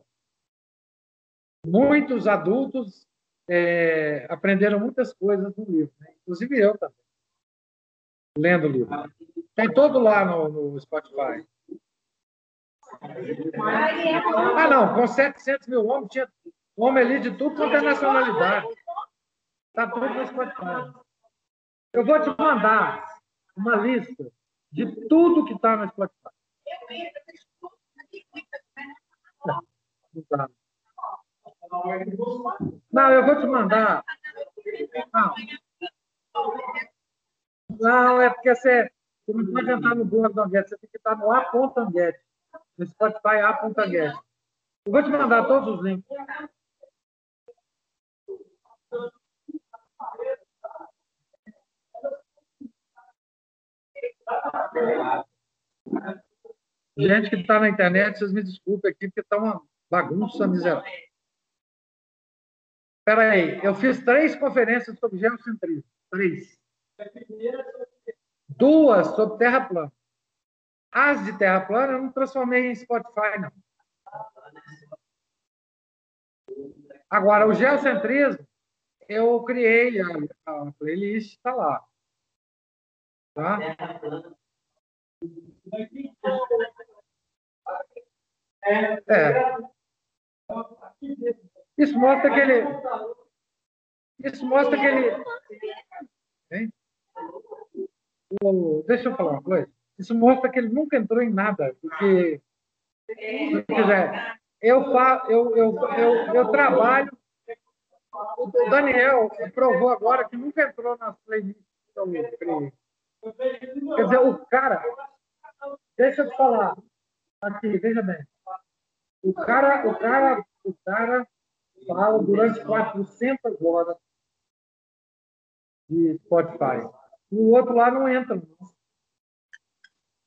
Muitos adultos é, aprenderam muitas coisas no livro, né? inclusive eu também lendo o livro. Tem todo lá no, no Spotify. Ah, não, com 700 mil homens, tinha homem ali de tudo quanto é nacionalidade. Está tudo no Spotify. Eu vou te mandar uma lista de tudo que está no Spotify. Não, eu vou te mandar. Não. Não, é porque você, você não pode entrar no blog do Anguete, você tem que estar no A.Anguete. No Spotify A.Anguete. Eu vou te mandar todos os links. Gente que está na internet, vocês me desculpem aqui, porque está uma bagunça miserável. Espera aí, eu fiz três conferências sobre geocentrismo. Três. Duas sobre terra plana. As de terra plana eu não transformei em Spotify, não. Agora, o geocentrismo, eu criei a, a playlist, está lá. Tá? É. Isso mostra que ele. Isso mostra que ele. Hein? O, deixa eu falar uma coisa. Isso mostra que ele nunca entrou em nada. Porque, se quiser, eu, eu, eu, eu, eu trabalho. O Daniel provou agora que nunca entrou nas playlists. Quer dizer, o cara. Deixa eu te falar. Aqui, veja bem. O cara, o cara, o cara fala durante 400 horas de Spotify. O outro lá não entra.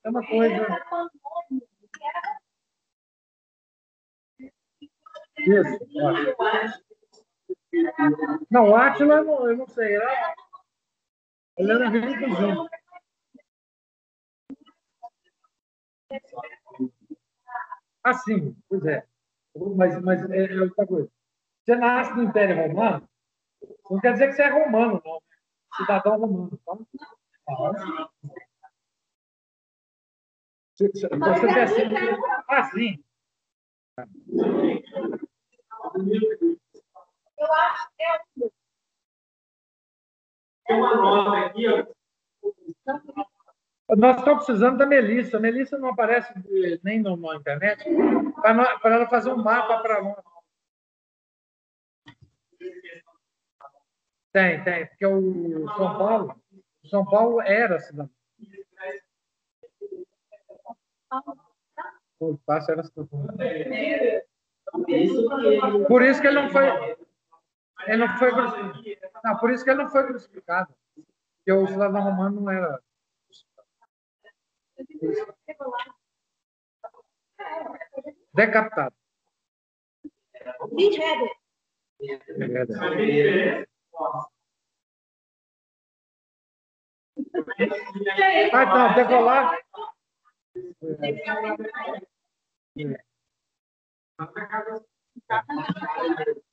É uma coisa. Isso. Não, o Atila, eu não sei. Ele era junto. Assim, pois é. Mas, mas é, é outra coisa. Você nasce no Império Romano, não quer dizer que você é romano, não. Cidadão romano. Tá? Você, você quer ser assim. Eu acho que é Tem uma nota aqui, ó. Nós estamos precisando da Melissa. A Melissa não aparece nem no, na internet para ela fazer um mapa para nós. Tem, tem, porque o São Paulo, São Paulo era cidade. O passo era Por isso que ele não foi. Ele não foi. Não, por isso que ele não foi crucificado. Porque o cidadão romano não era. Decapitado. Ah, então, decolar.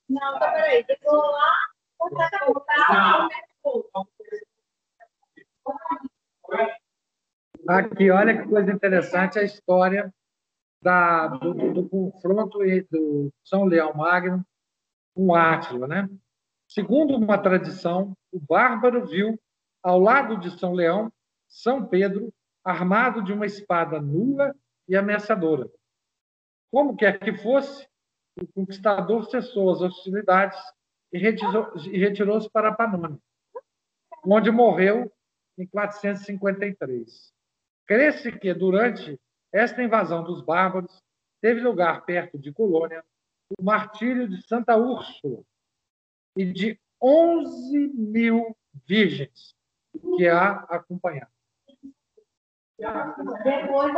Não, peraí, decolar. Aqui, olha que coisa interessante a história da, do, do, do confronto do São Leão Magno com Átila, né? Segundo uma tradição, o bárbaro viu ao lado de São Leão São Pedro armado de uma espada nua e ameaçadora. Como quer que fosse, o conquistador cessou as hostilidades e retirou-se para Panônia, onde morreu em 453. Crê-se que, durante esta invasão dos bárbaros, teve lugar perto de Colônia o martírio de Santa Úrsula e de 11 mil virgens que a acompanharam. Depois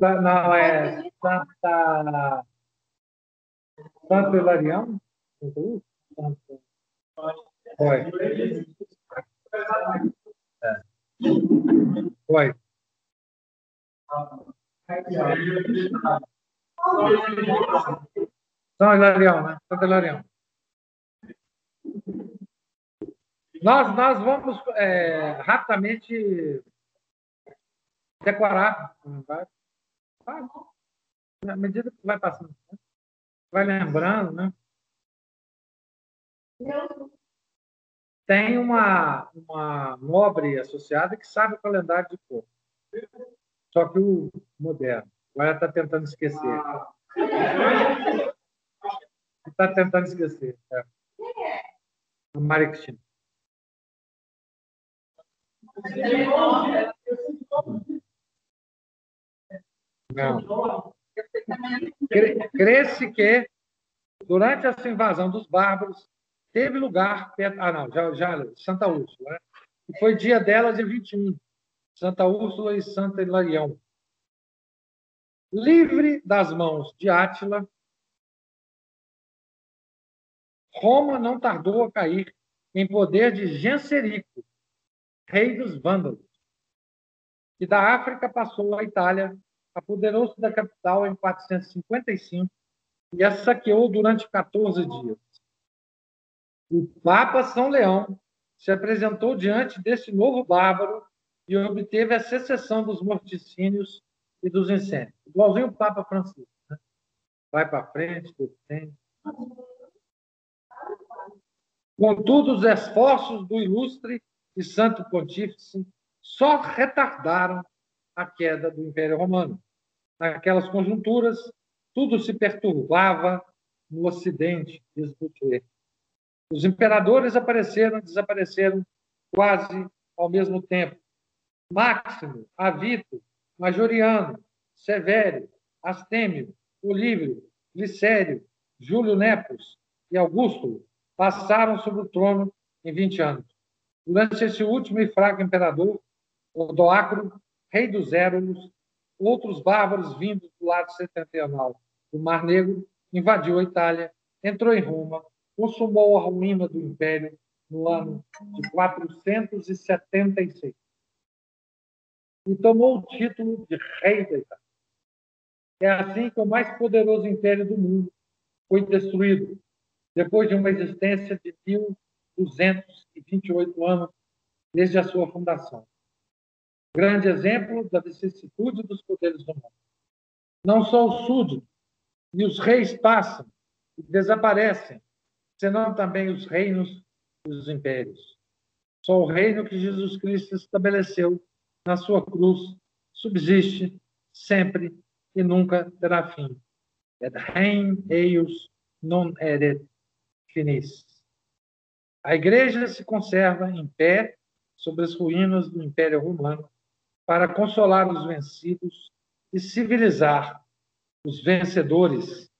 não, é Santa. Santo Hilarião? É. Foi. São Hilarião, né? Santo Hilarião. Nós, nós vamos é, rapidamente decorar. Vai, vai, na medida que vai passando, né? vai lembrando, né? Tem uma, uma nobre associada que sabe o calendário de cor. Só que o moderno. Agora está tentando esquecer. Está tentando esquecer. É. A Maria Cristina. Não. Cresce que, durante essa invasão dos bárbaros, teve lugar. Ah, não, já, já Santa Úrsula, né? E foi dia dela, dia 21. Santa Úrsula e Santa Hilarião. Livre das mãos de Átila, Roma não tardou a cair em poder de Genserico, rei dos vândalos. E da África passou à Itália, apoderou-se da capital em 455 e a saqueou durante 14 dias. O Papa São Leão se apresentou diante desse novo bárbaro e obteve a secessão dos morticínios e dos incêndios. Igualzinho o Papa Francisco. Né? Vai para frente, defende. Contudo, os esforços do ilustre e santo pontífice só retardaram a queda do Império Romano. Naquelas conjunturas, tudo se perturbava no Ocidente, diz Boutier. Os imperadores apareceram e desapareceram quase ao mesmo tempo. Máximo, Avito, Majoriano, Severo, Astêmio, Olívio, Glicério, Júlio Nepos e Augusto passaram sobre o trono em 20 anos. Durante esse último e fraco imperador, Odoacro, rei dos Érulos, outros bárbaros vindos do lado setentrional do Mar Negro, invadiu a Itália, entrou em Roma, consumou a ruína do Império no ano de 476 e tomou o título de rei da Itália. É assim que o mais poderoso império do mundo foi destruído, depois de uma existência de 1.228 anos desde a sua fundação. Grande exemplo da vicissitude dos poderes do mundo. Não só os súditos e os reis passam e desaparecem, senão também os reinos e os impérios. Só o reino que Jesus Cristo estabeleceu na sua cruz subsiste sempre e nunca terá fim. Et rein eius non eret finis. A igreja se conserva em pé sobre as ruínas do Império Romano para consolar os vencidos e civilizar os vencedores.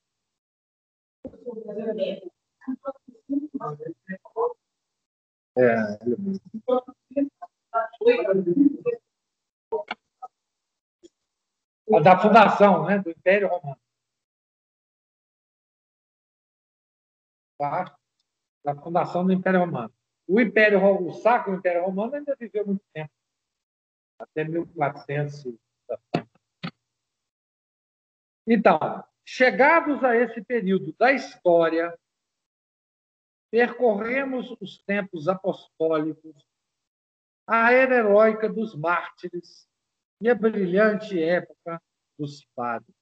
É. A da fundação né, do Império Romano. Tá? Da fundação do Império Romano. O Império o Sacro Império Romano ainda viveu muito tempo. Até 1400. Então, chegados a esse período da história, percorremos os tempos apostólicos, a era heróica dos mártires e a brilhante época dos padres.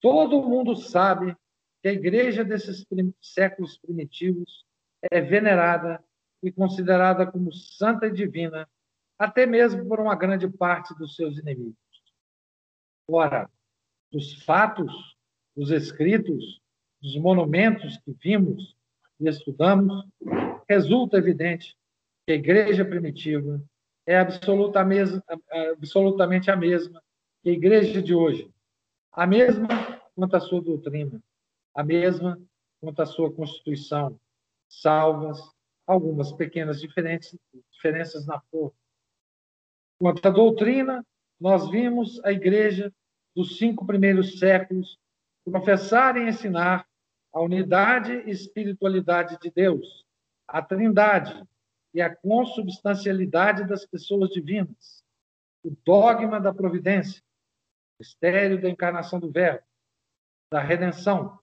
Todo mundo sabe que a igreja desses séculos primitivos é venerada e considerada como santa e divina, até mesmo por uma grande parte dos seus inimigos. Ora, dos fatos, dos escritos, dos monumentos que vimos e estudamos, resulta evidente que a igreja primitiva é absolutamente a mesma que a igreja de hoje, a mesma quanto a sua doutrina, a mesma quanto a sua constituição, salvas algumas pequenas diferenças na forma. Quanto à doutrina, nós vimos a igreja dos cinco primeiros séculos professar e ensinar a unidade e espiritualidade de Deus, a trindade e a consubstancialidade das pessoas divinas, o dogma da providência, o mistério da encarnação do Verbo, da redenção,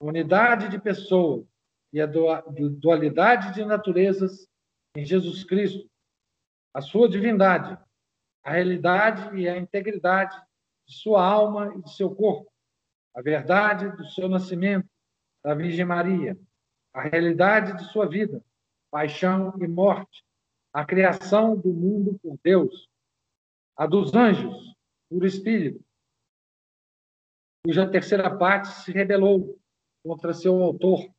a unidade de pessoa e a dualidade de naturezas em Jesus Cristo, a sua divindade, a realidade e a integridade de sua alma e de seu corpo, a verdade do seu nascimento, da Virgem Maria, a realidade de sua vida, paixão e morte, a criação do mundo por Deus, a dos anjos por Espírito, cuja terceira parte se rebelou contra seu autor,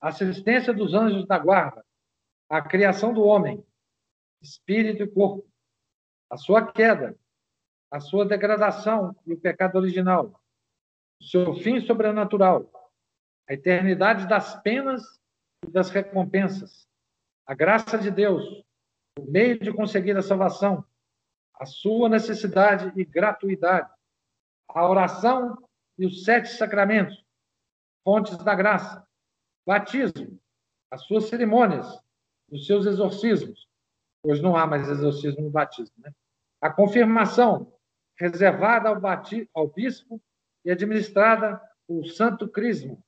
a assistência dos anjos da guarda, a criação do homem, espírito e corpo, a sua queda, a sua degradação e o pecado original, o seu fim sobrenatural, a eternidade das penas e das recompensas, a graça de Deus, o meio de conseguir a salvação, a sua necessidade e gratuidade, a oração e os sete sacramentos, fontes da graça, batismo, as suas cerimônias, os seus exorcismos. Hoje não há mais exorcismo no batismo, né? A confirmação, reservada ao, ao bispo e administrada o santo crisma.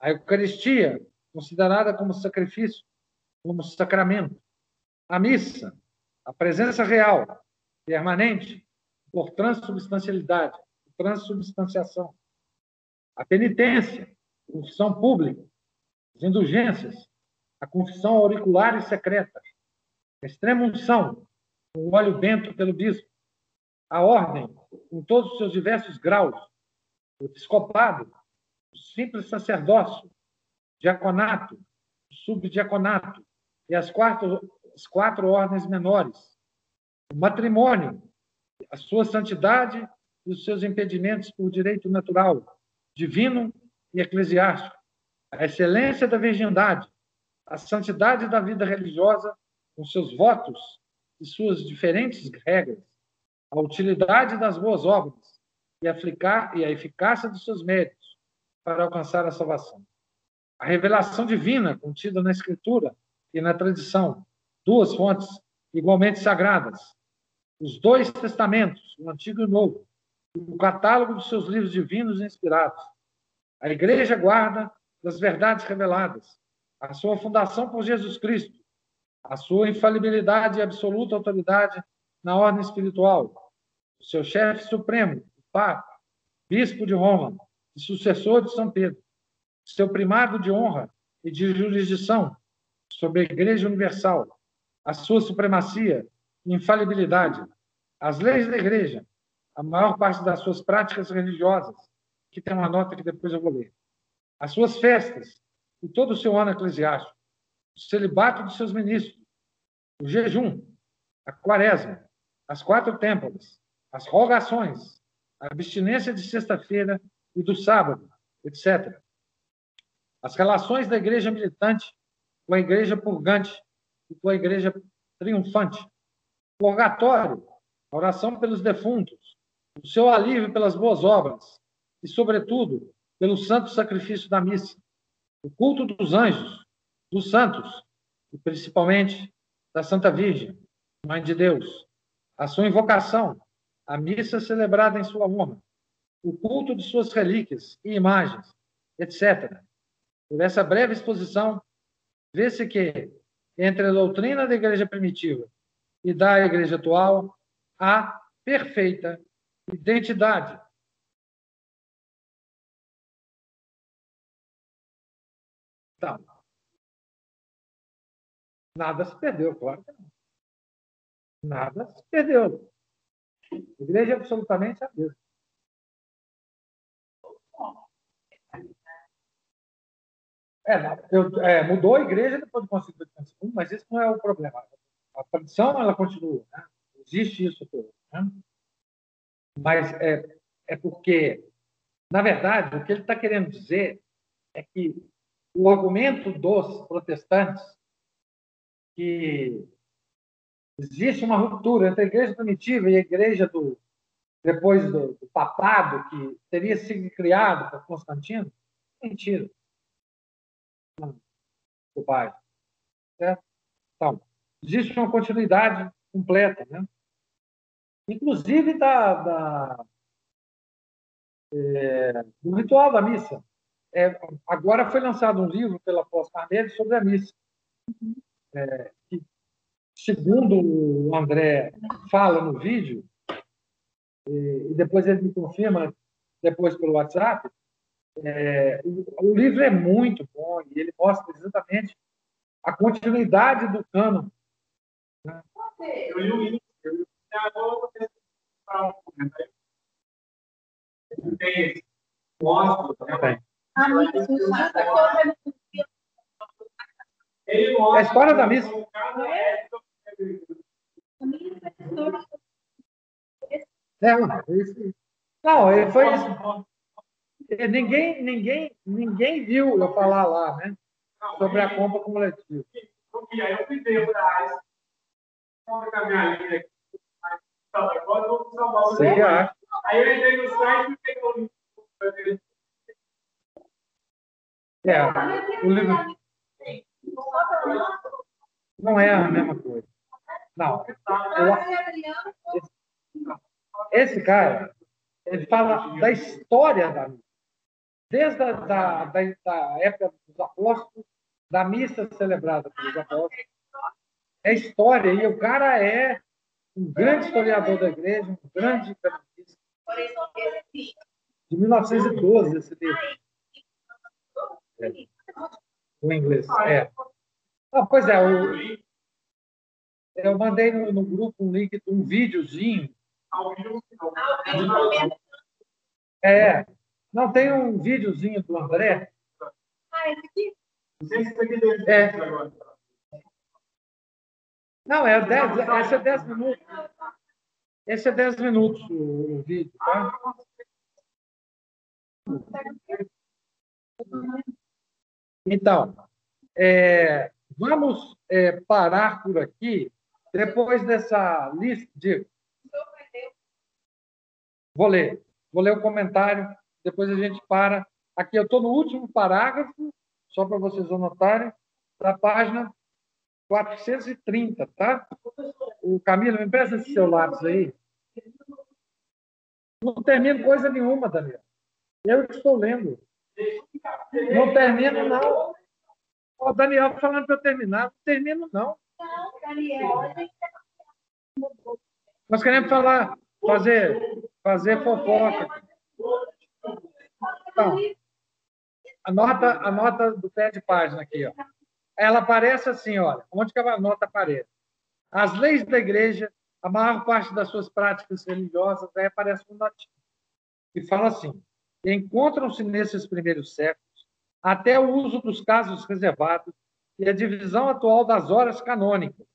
A Eucaristia, considerada como sacrifício, como sacramento. A missa, a presença real, permanente, por transubstancialidade, transubstanciação. A penitência, confissão pública, as indulgências, a confissão auricular e secreta, a extrema unção, o óleo bento pelo bispo, a ordem, em todos os seus diversos graus, o episcopado, o simples sacerdócio, diaconato, subdiaconato e as quatro, as quatro ordens menores, o matrimônio, a sua santidade e os seus impedimentos por direito natural, divino e eclesiástico, a excelência da virgindade, a santidade da vida religiosa com seus votos e suas diferentes regras, a utilidade das boas obras e a eficácia dos seus méritos para alcançar a salvação. A revelação divina contida na Escritura e na tradição, duas fontes igualmente sagradas, os dois testamentos, o Antigo e o Novo, o catálogo dos seus livros divinos inspirados. A Igreja guarda das verdades reveladas, a sua fundação por Jesus Cristo, a sua infalibilidade e absoluta autoridade na ordem espiritual, o seu chefe supremo, o Papa, bispo de Roma e sucessor de São Pedro, seu primado de honra e de jurisdição sobre a Igreja Universal, a sua supremacia e infalibilidade, as leis da Igreja, a maior parte das suas práticas religiosas, que tem uma nota que depois eu vou ler, as suas festas e todo o seu ano eclesiástico, o celibato de seus ministros, o jejum, a quaresma, as quatro têmporas, as rogações, a abstinência de sexta-feira e do sábado, etc. As relações da igreja militante com a igreja purgante e com a igreja triunfante. Purgatório, a oração pelos defuntos, o seu alívio pelas boas obras e, sobretudo, pelo santo sacrifício da missa, o culto dos anjos, dos santos e, principalmente, da Santa Virgem, Mãe de Deus, a sua invocação, a missa celebrada em sua honra, o culto de suas relíquias e imagens, etc. Por essa breve exposição, vê-se que, entre a doutrina da Igreja primitiva e da Igreja atual, há perfeita Identidade. Então, nada se perdeu, claro que não. Nada se perdeu. A igreja é absolutamente a mesma. É, eu, é, mudou a igreja depois do Concílio Vaticano II, mas isso não é o problema. A tradição ela continua, né? existe isso tudo. Né? mas é, é porque, na verdade, o que ele está querendo dizer é que o argumento dos protestantes que existe uma ruptura entre a igreja primitiva e a igreja do depois do, do papado que teria sido criado por Constantino, mentira. Não, o pai. Certo? Então, existe uma continuidade completa, né? inclusive da, da é, do ritual da missa. É, agora foi lançado um livro pela Pós Carneiro sobre a missa, é, que, segundo o André fala no vídeo, e, e depois ele me confirma depois pelo WhatsApp, é, o, o, livro é muito bom e ele mostra exatamente a continuidade do cano. Né? Eu li o livro tem mostra também. A história da missa. É, isso. Não, ele foi isso. Ninguém, ninguém, ninguém viu eu falar lá, né? Sobre a compra cumulativa. Aí eu fui ver para a minha linha aqui. Agora eu vou salvar o Aí eu entrei no site e peguei o. É, o livro. Não é a mesma coisa. Não. Esse cara, ele fala da história da missa. Desde a da, da, da época dos apóstolos, da missa celebrada pelos apóstolos. É história, e o cara é um grande historiador da igreja, um grande canonista. De 1912, esse livro. É. O inglês, é. Ah, pois é, o, eu mandei no, no, grupo um link, um videozinho. É. Não tem um videozinho do André? Ah, esse aqui? É. Não, é 10, esse é 10 minutos. Esse é 10 minutos o, o vídeo, tá? Então, é, vamos é, parar por aqui, depois dessa lista de. Vou ler, vou ler o comentário, depois a gente para. Aqui eu estou no último parágrafo, só para vocês anotarem, da página 430, tá? O Camilo, me empresta esse seu lápis aí. Não termino coisa nenhuma, Daniel. Eu estou lendo. Não termino, não. O Daniel falando para eu terminar. Não termino, não. Não, Daniel. Nós queremos falar, fazer, fazer fofoca. Então, a nota, a nota do pé de página aqui, ó. Ela aparece assim, olha, onde que a nota aparece? As leis da igreja, a maior parte das suas práticas religiosas, aí aparece um notinho. E fala assim: encontram-se nesses primeiros séculos até o uso dos casos reservados e a divisão atual das horas canônicas.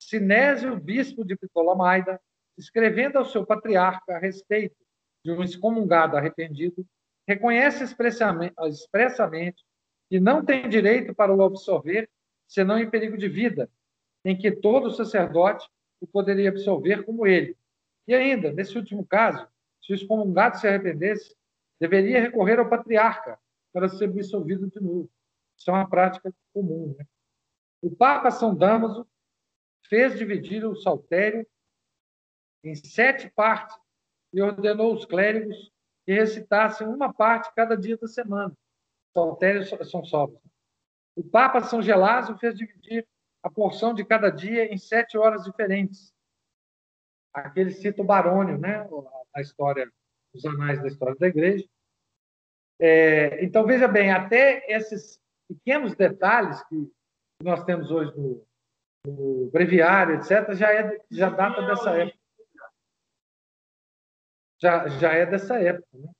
Sinésio, bispo de Ptolemaida, escrevendo ao seu patriarca a respeito de um excomungado arrependido, reconhece expressamente, que não tem direito para o absolver senão em perigo de vida, em que todo sacerdote o poderia absolver como ele. E ainda, nesse último caso, se o excomungado se arrependesse, deveria recorrer ao patriarca para ser absolvido de novo. Isso é uma prática comum. Né? O Papa São Damaso fez dividir o saltério em sete partes e ordenou os clérigos que recitassem uma parte cada dia da semana. Saltérios são sóbrios. O Papa São Gelásio fez dividir a porção de cada dia em sete horas diferentes. Aquele cita o Barônio, né? a história, os anais da história da igreja. É, então, veja bem, até esses pequenos detalhes que nós temos hoje no, no breviário, etc., já, é, já data dessa época. Já, já é dessa época. Né?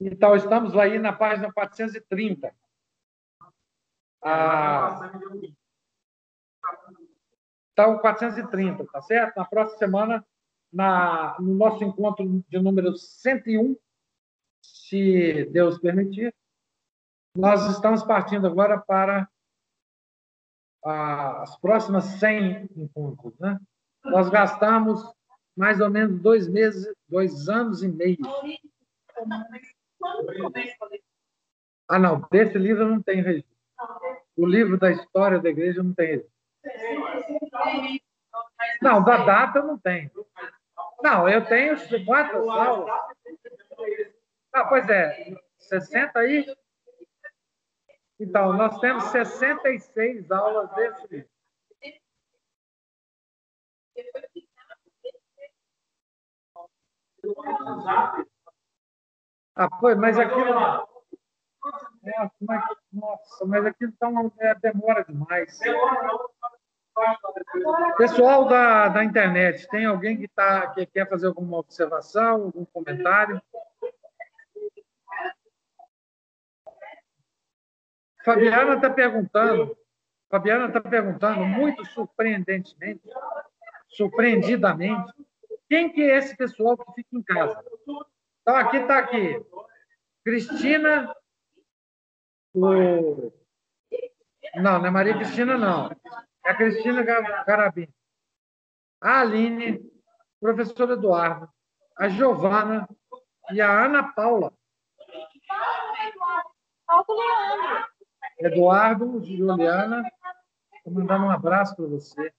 Então, estamos aí na página 430. Ah, então, 430, tá certo? Na próxima semana na, no nosso encontro de número 101, se Deus permitir. Nós estamos partindo agora para as próximas 100 encontros. Né? Nós gastamos mais ou menos dois meses, dois anos e meio. Ah, não, desse livro não tem registro. O livro da história da igreja não tem registro. Não, da data não tem. Não, eu tenho quantas aulas? Ah, pois é, 60 aí? Então, nós temos 66 aulas desse livro. Ah, foi, mas aquilo. Nossa, mas, nossa, mas aquilo tá uma, é, demora demais. Pessoal da, da internet, tem alguém que, tá, que quer fazer alguma observação, algum comentário? Fabiana está perguntando, Fabiana está perguntando, muito surpreendentemente, surpreendidamente. Quem que é esse pessoal que fica em casa? Então, aqui está aqui. Cristina, o... Não, não é Maria Cristina, não. É a Cristina Garabim. A Aline, professor Eduardo, a Giovana e a Ana Paula. Eduardo, Juliana, vou mandar um abraço para você.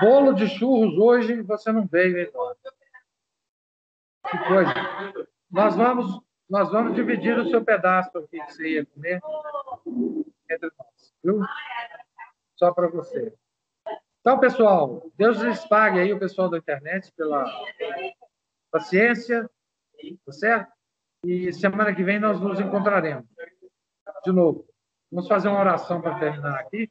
Bolo de churros hoje você não veio, Eduardo. Que coisa. Nós vamos, nós vamos dividir o seu pedaço aqui que você ia comer entre nós, viu? Só para você. Então, pessoal, Deus lhes pague aí o pessoal da internet pela paciência, tá certo? E semana que vem nós nos encontraremos. De novo. Vamos fazer uma oração para terminar aqui.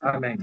Amém.